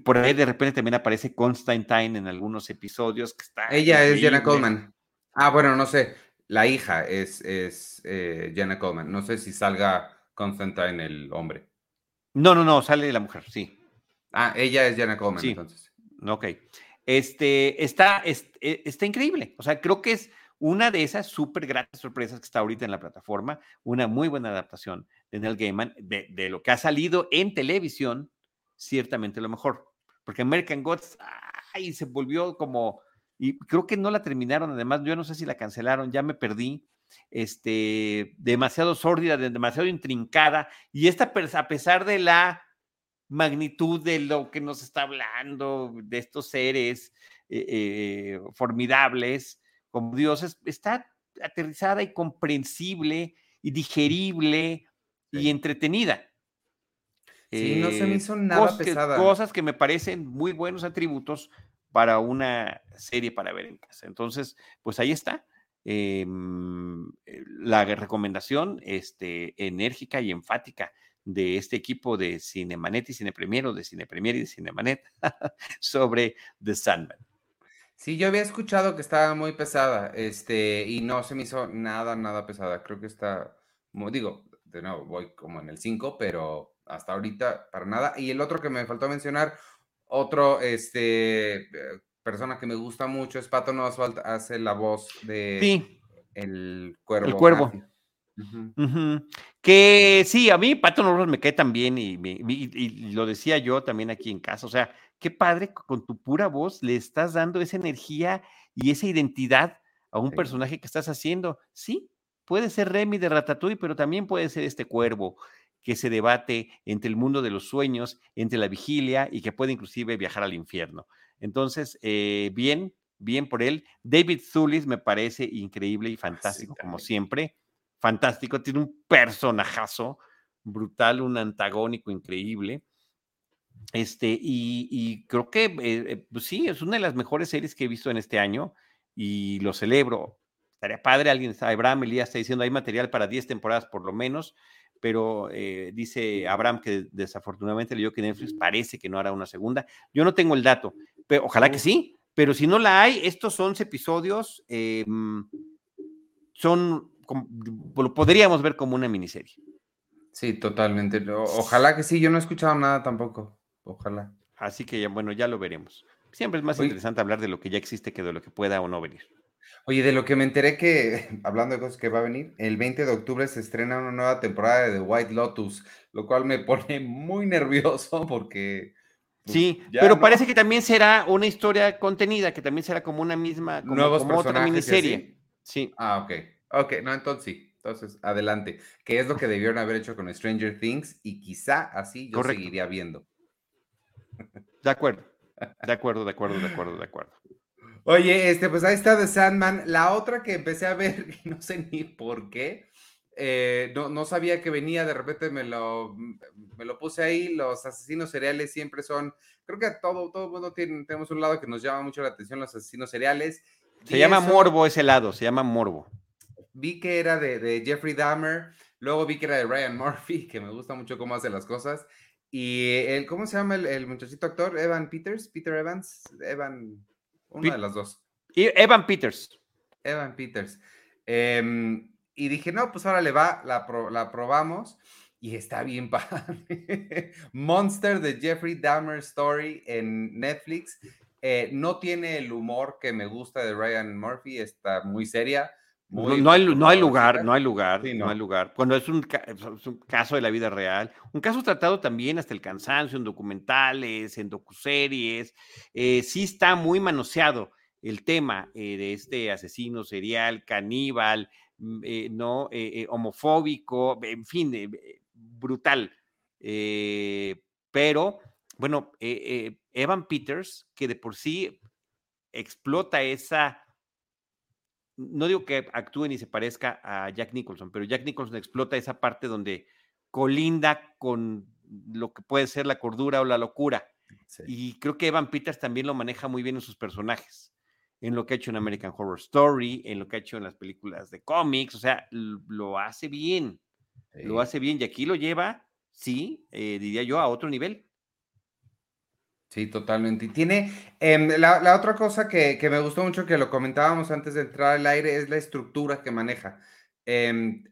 Speaker 2: Por ahí de repente también aparece Constantine en algunos episodios. Que está
Speaker 1: Ella es Jenna Coleman. Ah, bueno, no sé. La hija es, es eh, Jenna Coleman. No sé si salga Constantine el hombre.
Speaker 2: No, no, no, sale la mujer, sí.
Speaker 1: Ah, ella es Jenna Coleman, entonces.
Speaker 2: Ok. Este, está, e, está increíble. O sea, creo que es una de esas súper gratas sorpresas que está ahorita en la plataforma, una muy buena adaptación de Neil Gaiman, de, de, lo que ha salido en televisión, ciertamente lo mejor. Porque American Gods, ay, se volvió como, y creo que no la terminaron, además, yo no sé si la cancelaron, ya me perdí, este, demasiado sórdida, demasiado intrincada, y esta, a pesar de la magnitud de lo que nos está hablando, de estos seres eh, eh, formidables como dioses, está aterrizada y comprensible y digerible y entretenida.
Speaker 1: Sí, no se me eh, hizo nada
Speaker 2: cosas
Speaker 1: pesada.
Speaker 2: Cosas que me parecen muy buenos atributos para una serie para ver en casa. Entonces, pues ahí está. Em, la recomendación este, enérgica y enfática de este equipo de Cinemanet y Cinepremier o de Cinepremier y de Cinemanet sobre The Sandman.
Speaker 1: Sí, yo había escuchado que estaba muy pesada, este, y no se me hizo nada, nada pesada. Creo que está, como digo, de nuevo, voy como en el 5, pero hasta ahorita para nada. Y el otro que me faltó mencionar, otro, este, eh, persona que me gusta mucho es Patton Oswalt, hace la voz de El Cuervo.
Speaker 2: El Cuervo. Que sí, a mí Pato Norris me cae también y, y, lo decía yo también aquí en casa. O sea, qué padre con tu pura voz le estás dando esa energía y esa identidad a un personaje que estás haciendo. Sí, puede ser Remy de Ratatouille, pero también puede ser este cuervo que se debate entre el mundo de los sueños, entre la vigilia y que puede inclusive viajar al infierno. Entonces, eh, bien, bien por él. David Zulis me parece increíble y fantástico, como siempre fantástico, tiene un personajazo brutal, un antagónico increíble. Este, y, creo que eh, eh, pues sí, es una de las mejores series que he visto en este año y lo celebro. Estaría padre, alguien Abraham Elías está diciendo, hay material para 10 temporadas por lo menos, pero eh, dice Abraham que desafortunadamente leyó que Netflix parece que no hará una segunda. Yo no tengo el dato, pero ojalá que sí, pero si no la hay, estos 11 episodios em, son lo podríamos ver como una miniserie.
Speaker 1: Sí, totalmente. Ojalá que sí, yo no he escuchado nada tampoco. Ojalá.
Speaker 2: Así que ya, bueno, ya lo veremos. Siempre es más interesante hablar de lo que ya existe que de lo que pueda o no venir.
Speaker 1: Oye, de lo que me enteré que, hablando de cosas que va a venir, el 20 de octubre se estrena una nueva temporada de The White Lotus, lo cual me pone muy nervioso porque...
Speaker 2: Pues, sí, pero parece que también será una historia contenida, que también será como una misma, como, como otra miniserie. Sí.
Speaker 1: Ah, ok. Ok, no, entonces sí. Entonces, adelante. ¿Qué es lo que debieron haber hecho con Stranger Things? Y quizá así yo seguiría viendo.
Speaker 2: De acuerdo. De acuerdo, de acuerdo, de acuerdo, de acuerdo.
Speaker 1: Oye, este, pues ahí está The Sandman. La otra que empecé a ver, no sé ni por qué, eh, no, no, sabía que venía, de repente me lo, me lo puse ahí. Los asesinos seriales siempre son, creo que todo, todo mundo tiene, tenemos un lado que nos llama mucho la atención, los asesinos seriales.
Speaker 2: Se llama morbo ese lado, se llama morbo
Speaker 1: vi que era de, Jeffrey Dahmer, luego vi que era de Ryan Murphy, que me gusta mucho cómo hace las cosas. Y el, ¿cómo se llama el, muchachito actor? Evan Peters, Peter Evans, Evan, una de las dos.
Speaker 2: Y Evan Peters.
Speaker 1: Evan Peters. Em, y dije, no, pues ahora le va, la, la probamos. y está bien padre. Monster de Jeffrey Dahmer Story en Netflix. Eh, no tiene el humor que me gusta de Ryan Murphy, está muy seria.
Speaker 2: No, hay, no, hay, lugar, no hay lugar, no. hay lugar. Cuando es un, caso de la vida real, un caso tratado también hasta el cansancio en documentales, en docuseries, eh, sí está muy manoseado el tema eh, de este asesino serial, caníbal, mm, no homofóbico, en fin, brutal. pero bueno, Evan Peters, que de por sí explota esa, no digo que actúe ni se parezca a Jack Nicholson, pero Jack Nicholson explota esa parte donde colinda con lo que puede ser la cordura o la locura. Y creo que Evan Peters también lo maneja muy bien en sus personajes, en lo que ha hecho en American Horror Story, en lo que ha hecho en las películas de cómics, o sea, lo hace bien, lo hace bien y aquí lo lleva, sí, eh, diría yo, a otro nivel.
Speaker 1: Sí, totalmente. Y tiene, em, la, otra cosa que, me gustó mucho, que lo comentábamos antes de entrar al aire, es la estructura que maneja. Em,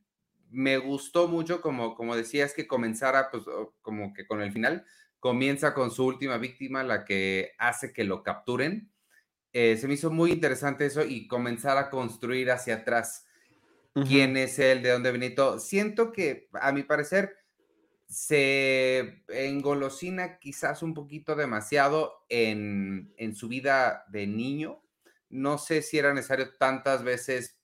Speaker 1: me gustó mucho, como, como decías, que comenzara, pues, como que con el final, comienza con su última víctima, la que hace que lo capturen. Eh, se me hizo muy interesante eso y comenzar a construir hacia atrás quién es él, de dónde Benito. Siento que, a mi parecer, se engolosina quizás un poquito demasiado en, su vida de niño. No sé si era necesario tantas veces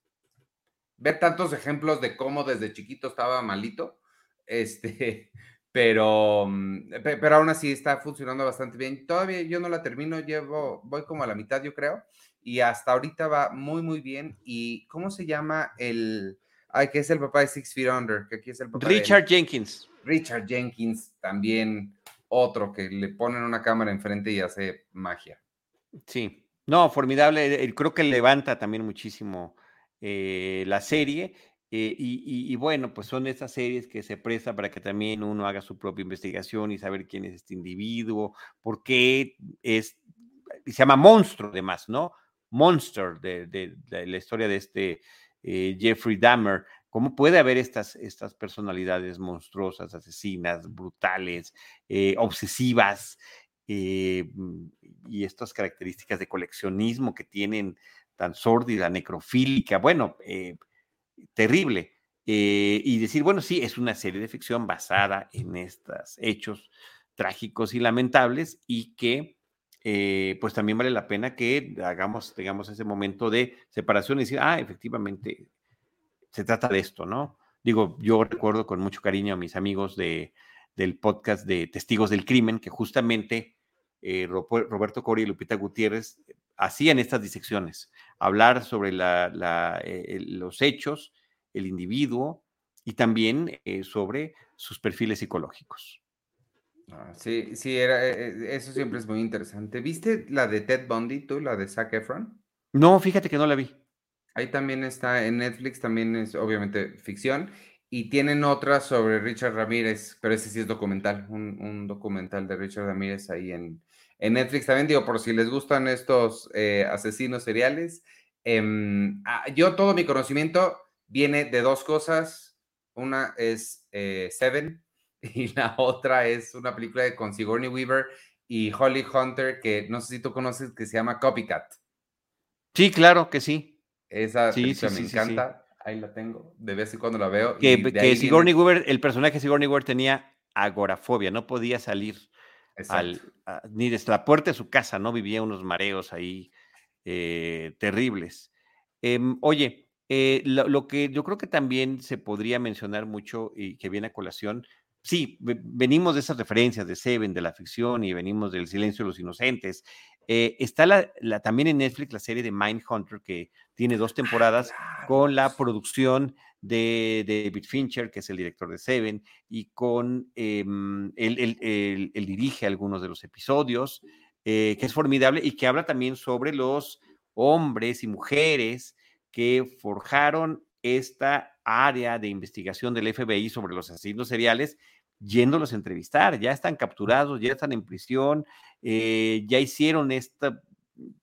Speaker 1: ver tantos ejemplos de cómo desde chiquito estaba malito, este, pero, mm, pero aún así está funcionando bastante bien. Todavía yo no la termino, llevo, voy como a la mitad, yo creo, y hasta ahorita va muy, muy bien. ¿Y cómo se llama el, ay, que es el papá de Six Feet Under? Que aquí es el papá
Speaker 2: Richard Jenkins.
Speaker 1: Richard Jenkins, también otro que le ponen una cámara enfrente y hace magia.
Speaker 2: Sí, no, formidable. Eh, creo que levanta también muchísimo eh, la serie. Eh, y, bueno, pues son esas series que se prestan para que también uno haga su propia investigación y saber quién es este individuo, por qué es, se llama monstruo además, ¿no? Monster de, la historia de este Jeffrey Dahmer. ¿Cómo puede haber estas, estas personalidades monstruosas, asesinas, brutales, eh, obsesivas eh, mm, y estas características de coleccionismo que tienen tan sórdida, necrofílica? Bueno, eh, terrible. y decir, bueno, sí, es una serie de ficción basada en estos hechos trágicos y lamentables y que pues también vale la pena que hagamos, tengamos ese momento de separación y decir, ah, efectivamente, se trata de esto, ¿no? Digo, yo recuerdo con mucho cariño a mis amigos de, del podcast de Testigos del Crimen, que justamente eh, Roberto Cori y Lupita Gutiérrez hacían estas disecciones, hablar sobre la, eh, los hechos, el individuo y también eh, sobre sus perfiles psicológicos.
Speaker 1: Ah, sí, sí, era, eso siempre es muy interesante. ¿Viste la de Ted Bundy, tú, la de Zac Efron?
Speaker 2: No, fíjate que no la vi.
Speaker 1: Ahí también está en Netflix, también es obviamente ficción. Y tienen otra sobre Richard Ramírez, pero ese sí es documental, un, documental de Richard Ramírez ahí en, en, Netflix. También digo, por si les gustan estos eh, asesinos seriales, em, ah, yo todo mi conocimiento viene de dos cosas. Una es eh, Seven y la otra es una película de con Sigourney Weaver y Holly Hunter que no sé si tú conoces, que se llama Copycat.
Speaker 2: Sí, claro que sí.
Speaker 1: Esa sí, me encanta. Ahí la tengo. De vez en cuando la veo.
Speaker 2: Que, Sigourney Weaver, el personaje de Sigourney Weaver tenía agorafobia, no podía salir al, ni desde la puerta de su casa, ¿no? Vivía unos mareos ahí eh, terribles. Em, oye, eh, lo, que yo creo que también se podría mencionar mucho y que viene a colación, sí, venimos de esas referencias de Seven, de la ficción y venimos del silencio de los inocentes, eh, está la, también en Netflix la serie de Mindhunter, que tiene dos temporadas con la producción de, David Fincher, que es el director de Seven, y con em, él, dirige algunos de los episodios, eh, que es formidable y que habla también sobre los hombres y mujeres que forjaron esta área de investigación del FBI sobre los asesinos seriales yéndolos a entrevistar, ya están capturados, ya están en prisión, eh, ya hicieron esta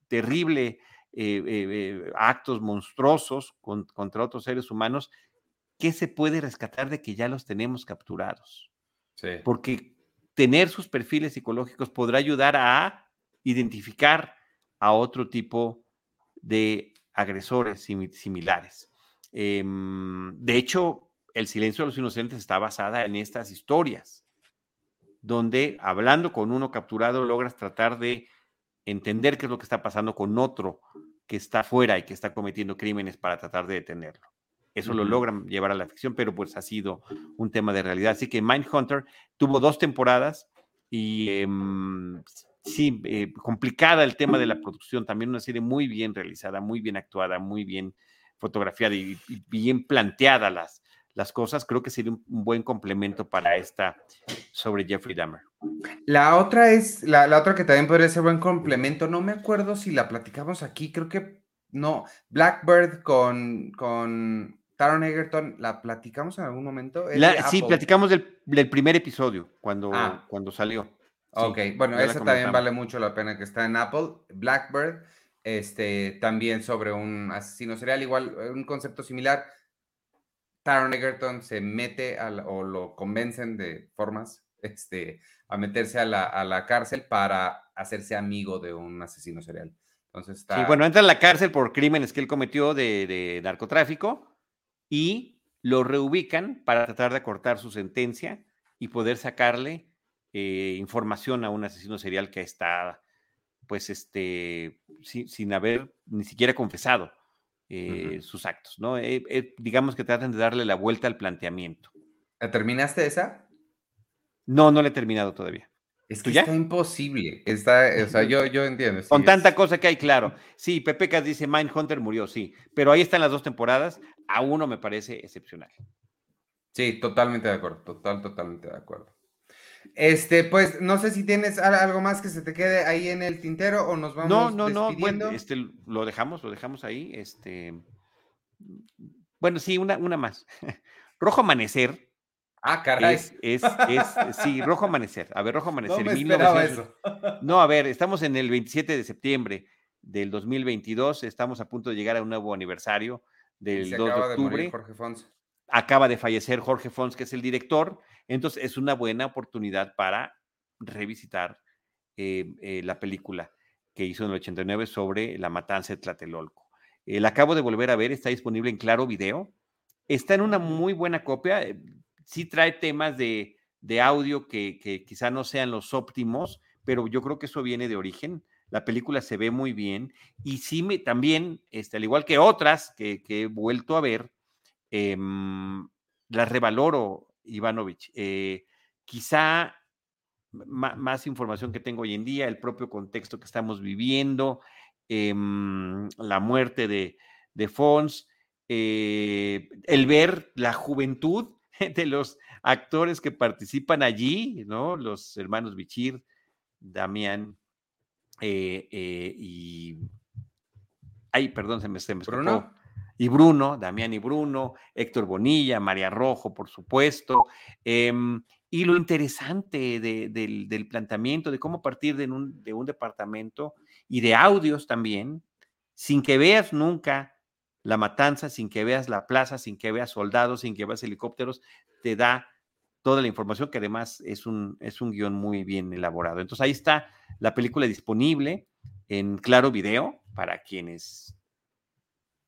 Speaker 2: terrible eh, eh, actos monstruosos contra otros seres humanos qué se puede rescatar de que ya los tenemos capturados.
Speaker 1: Sí.
Speaker 2: Porque tener sus perfiles psicológicos podrá ayudar a identificar a otro tipo de agresores similares. Em, de hecho, El silencio de los inocentes está basada en estas historias, donde hablando con uno capturado logras tratar de entender qué es lo que está pasando con otro que está fuera y que está cometiendo crímenes para tratar de detenerlo. Eso lo logran llevar a la ficción, pero pues ha sido un tema de realidad. Así que Mindhunter tuvo dos temporadas y em, sí, eh, complicada el tema de la producción, también una serie muy bien realizada, muy bien actuada, muy bien fotografiada y, bien planteada las, las cosas, creo que sería un, buen complemento para esta sobre Jeffrey Dahmer.
Speaker 1: La otra es, la, la, otra que también podría ser buen complemento, no me acuerdo si la platicamos aquí, creo que no, Blackbird con, con Taron Egerton, ¿la platicamos en algún momento?
Speaker 2: sí, platicamos del, del, primer episodio, cuando, ah. cuando salió.
Speaker 1: Ok, bueno, esa también vale mucho la pena que está en Apple. Blackbird, este, también sobre un asesino serial, igual, eh, un concepto similar. Taron Egerton se mete o lo convencen de formas este, a meterse a la, a la, cárcel para hacerse amigo de un asesino serial. Entonces está...
Speaker 2: Sí, bueno, entra a la cárcel por crímenes que él cometió de, de narcotráfico y lo reubican para tratar de acortar su sentencia y poder sacarle eh, información a un asesino serial que está, pues, este, sin, haber ni siquiera confesado eh, sus actos, ¿no? Eh, digamos que tratan de darle la vuelta al planteamiento.
Speaker 1: ¿Terminaste esa?
Speaker 2: No, no le he terminado todavía.
Speaker 1: Es que está imposible. Está, o sea, yo, yo entiendo.
Speaker 2: Con tanta cosa que hay, claro. Sí, Pepe Cas dice Mindhunter murió, sí. Pero ahí están las dos temporadas. A uno me parece excepcional.
Speaker 1: Sí, totalmente de acuerdo. Total, totalmente de acuerdo. Este, pues, no sé si tienes algo más que se te quede ahí en el tintero o nos vamos
Speaker 2: No, no, no, bueno, este, lo dejamos, lo dejamos ahí, este, bueno, sí, una, una más. Rojo Amanecer.
Speaker 1: Ah, caray.
Speaker 2: Es, es, es, sí, Rojo Amanecer. A ver, Rojo Amanecer.
Speaker 1: No me esperaba eso.
Speaker 2: No, a ver, estamos en el 27 de septiembre del 2022, estamos a punto de llegar a un nuevo aniversario del 2 de octubre.
Speaker 1: Jorge Fons.
Speaker 2: Acaba de fallecer Jorge Fons, que es el director, entonces es una buena oportunidad para revisitar eh, eh, la película que hizo en el 89 sobre la matanza de Tlatelolco. Eh, la acabo de volver a ver, está disponible en Claro Video. Está en una muy buena copia. Sí trae temas de, audio que, quizá no sean los óptimos, pero yo creo que eso viene de origen. La película se ve muy bien y sí me también, este, al igual que otras que, he vuelto a ver, em, las revaloro Ivanovich. Eh, quizá más información que tengo hoy en día, el propio contexto que estamos viviendo, em, la muerte de, de Fons, eh, el ver la juventud de los actores que participan allí, ¿no? Los hermanos Bichir, Damián eh, y... Ay, perdón, se me, se me y Bruno, Damián y Bruno, Héctor Bonilla, María Rojo, por supuesto. Em, y lo interesante del, planteamiento, de cómo partir de un, de un departamento y de audios también, sin que veas nunca la matanza, sin que veas la plaza, sin que veas soldados, sin que veas helicópteros, te da toda la información que además es un, es un guion muy bien elaborado. Entonces ahí está la película disponible en Claro Video para quienes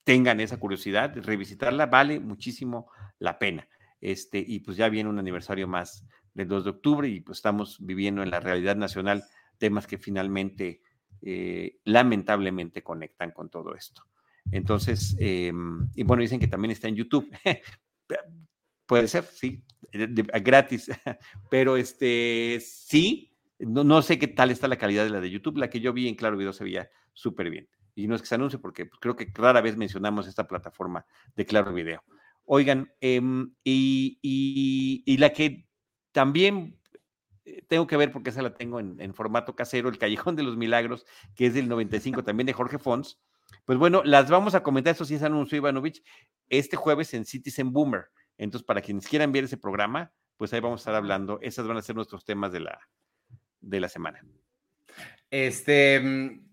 Speaker 2: tengan esa curiosidad, revisitarla, vale muchísimo la pena. Este, y pues ya viene un aniversario más del 2 de octubre y pues estamos viviendo en la realidad nacional temas que finalmente, eh, lamentablemente, conectan con todo esto. Entonces, em, y bueno, dicen que también está en YouTube. Puede ser, sí, gratis, pero este, sí, no, no, sé qué tal está la calidad de la de YouTube, la que yo vi en Claro Video se veía súper bien y no es que se anuncie porque pues, creo que rara vez mencionamos esta plataforma de Claro Video. Oigan, em, y, la que también eh, tengo que ver porque esa la tengo en, formato casero, El Callejón de los Milagros, que es del 95 también de Jorge Fons. Pues bueno, las vamos a comentar, eso sí es anuncio Ivanovich, este jueves en Citizen Boomer. Entonces, para quienes quieran ver ese programa, pues ahí vamos a estar hablando. Esas van a ser nuestros temas de la, de la semana.
Speaker 1: Este, mm,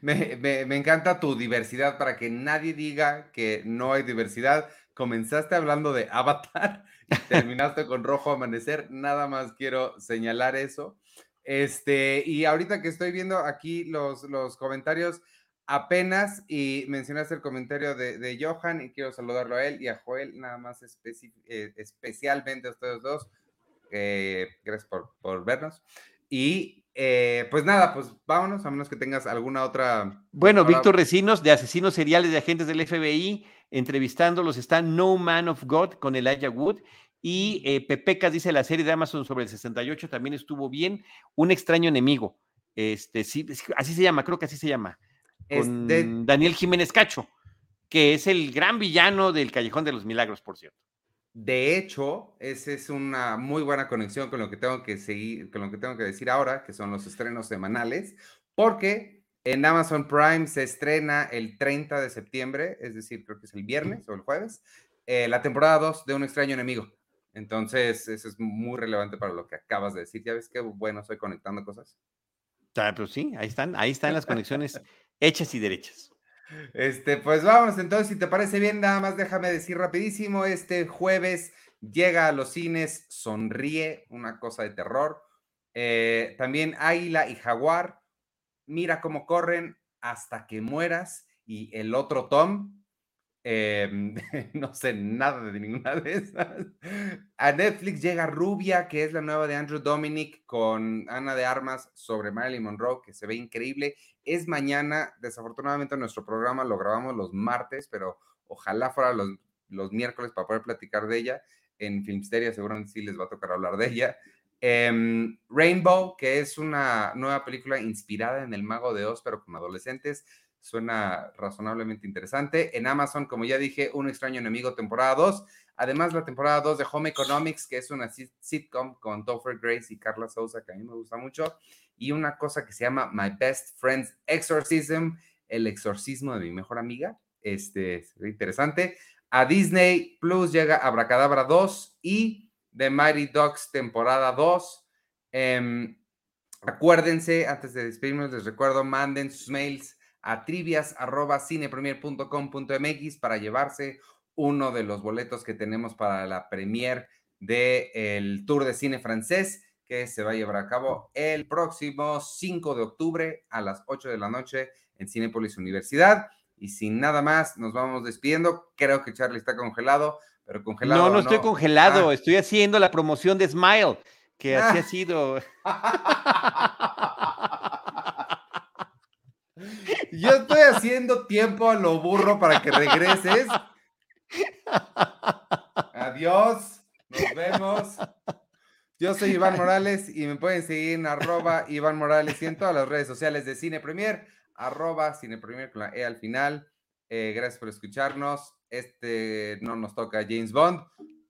Speaker 1: me, encanta tu diversidad para que nadie diga que no hay diversidad. comenzaste hablando de Avatar y terminaste con Rojo Amanecer. Nada más quiero señalar eso. Este, y ahorita que estoy viendo aquí los, los comentarios, apenas y mencionaste el comentario de, Johan y quiero saludarlo a él y a Joel, nada más eh, especialmente a ustedes dos. Eh, gracias por, vernos. Y eh, pues nada, pues vámonos, a menos que tengas alguna otra.
Speaker 2: Bueno, Víctor Recinos, de asesinos seriales de agentes del FBI, entrevistándolos está No Man of God con Elijah Wood. Y eh, Pepecas dice la serie de Amazon sobre el 68 también estuvo bien. Un extraño enemigo. Este, sí, así se llama, creo que así se llama. Con Daniel Jiménez Cacho, que es el gran villano del Callejón de los Milagros, por cierto.
Speaker 1: De hecho, esa es una muy buena conexión con lo que tengo que seguir, con lo que tengo que decir ahora, que son los estrenos semanales, porque en Amazon Prime se estrena el 30 de septiembre, es decir, creo que es el viernes o el jueves, eh, la temporada 2 de Un extraño enemigo. Entonces, eso es muy relevante para lo que acabas de decir. Ya ves qué bueno soy conectando cosas.
Speaker 2: Ah, pues sí, ahí están, ahí están las conexiones hechas y derechas.
Speaker 1: Este, pues vamos, entonces, si te parece bien, nada más déjame decir rapidísimo, este jueves llega a los cines Sonríe, una cosa de terror. Eh, también Águila y Jaguar, Mira cómo corren hasta que mueras. Y el otro Tom, em, no sé nada de ninguna de esas. A Netflix llega Rubia, que es la nueva de Andrew Dominic con Ana de Armas sobre Marilyn Monroe, que se ve increíble. Es mañana, desafortunadamente nuestro programa lo grabamos los martes, pero ojalá fuera los, los miércoles para poder platicar de ella. En Filmsteria seguramente sí les va a tocar hablar de ella. Em, Rainbow, que es una nueva película inspirada en El Mago de Oz, pero con adolescentes. Suena razonablemente interesante. En Amazon, como ya dije, Un extraño enemigo, temporada 2. Además, la temporada 2 de Home Economics, que es una sitcom con Topher Grace y Carla Souza, que a mí me gusta mucho. Y una cosa que se llama My Best Friend's Exorcism, el exorcismo de mi mejor amiga. Este es interesante. A Disney Plus llega Abracadabra 2 y The Mighty Ducks temporada 2. Em, acuérdense, antes de despedirnos, les recuerdo, manden sus mails a trivias.cinepremier.com.mx para llevarse uno de los boletos que tenemos para la premier del Tour de Cine Francés, que se va a llevar a cabo el próximo 5 de octubre a las 8 de la noche en Cinepolis Universidad. Y sin nada más, nos vamos despidiendo. Creo que Charlie está congelado, pero congelado.
Speaker 2: No, no, estoy congelado, ah. estoy haciendo la promoción de Smile, que así ha sido.
Speaker 1: Yo estoy haciendo tiempo a lo burro para que regreses. Adiós, nos vemos. Yo soy Iván Morales y me pueden seguir en arroba Iván Morales y en todas las redes sociales de Cine Premier, arroba Cine Premier con la E al final. Eh, gracias por escucharnos. Este no nos toca James Bond.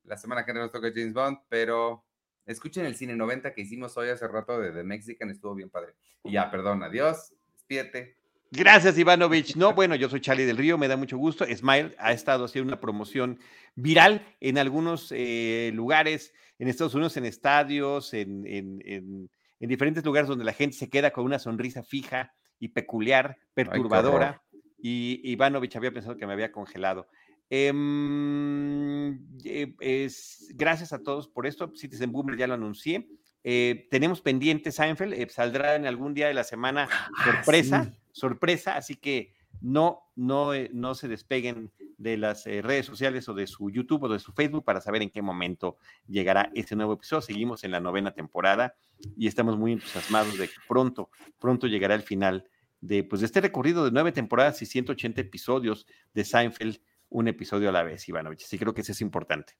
Speaker 1: La semana que viene nos toca James Bond, pero escuchen el Cine 90 que hicimos hoy hace rato de The Mexican, estuvo bien padre. Y ya, perdón, adiós, despídete.
Speaker 2: Gracias, Ivanovich. No, bueno, yo soy Charlie del Río, me da mucho gusto. Smile ha estado haciendo una promoción viral en algunos eh, lugares, en Estados Unidos, en estadios, en, en, diferentes lugares donde la gente se queda con una sonrisa fija y peculiar, perturbadora. y Ivanovich había pensado que me había congelado. Em, eh, es, gracias a todos por esto. Citizen Boomer ya lo anuncié. Eh, tenemos pendiente Seinfeld, eh, saldrá en algún día de la semana ah, sorpresa, sorpresa, así que no, no, no se despeguen de las redes sociales o de su YouTube o de su Facebook para saber en qué momento llegará ese nuevo episodio. Seguimos en la novena temporada y estamos muy entusiasmados de que pronto, pronto llegará el final de, pues, de este recorrido de nueve temporadas y 180 episodios de Seinfeld, un episodio a la vez, Ivanovich. Sí, creo que eso es importante.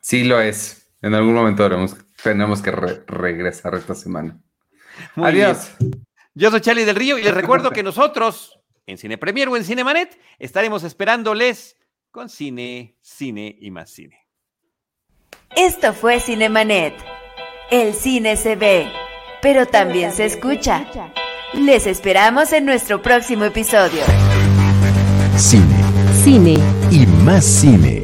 Speaker 1: Sí, lo es. En algún momento tenemos que regresar esta semana. Adiós.
Speaker 2: Yo soy Charlie del Río y les recuerdo que nosotros, en Cine Premier o en Cinemanet, estaremos esperándoles con cine, cine y más cine.
Speaker 3: Esto fue Cinemanet. El cine se ve, pero también se escucha. Les esperamos en nuestro próximo episodio.
Speaker 4: Cine. Cine. Y más cine.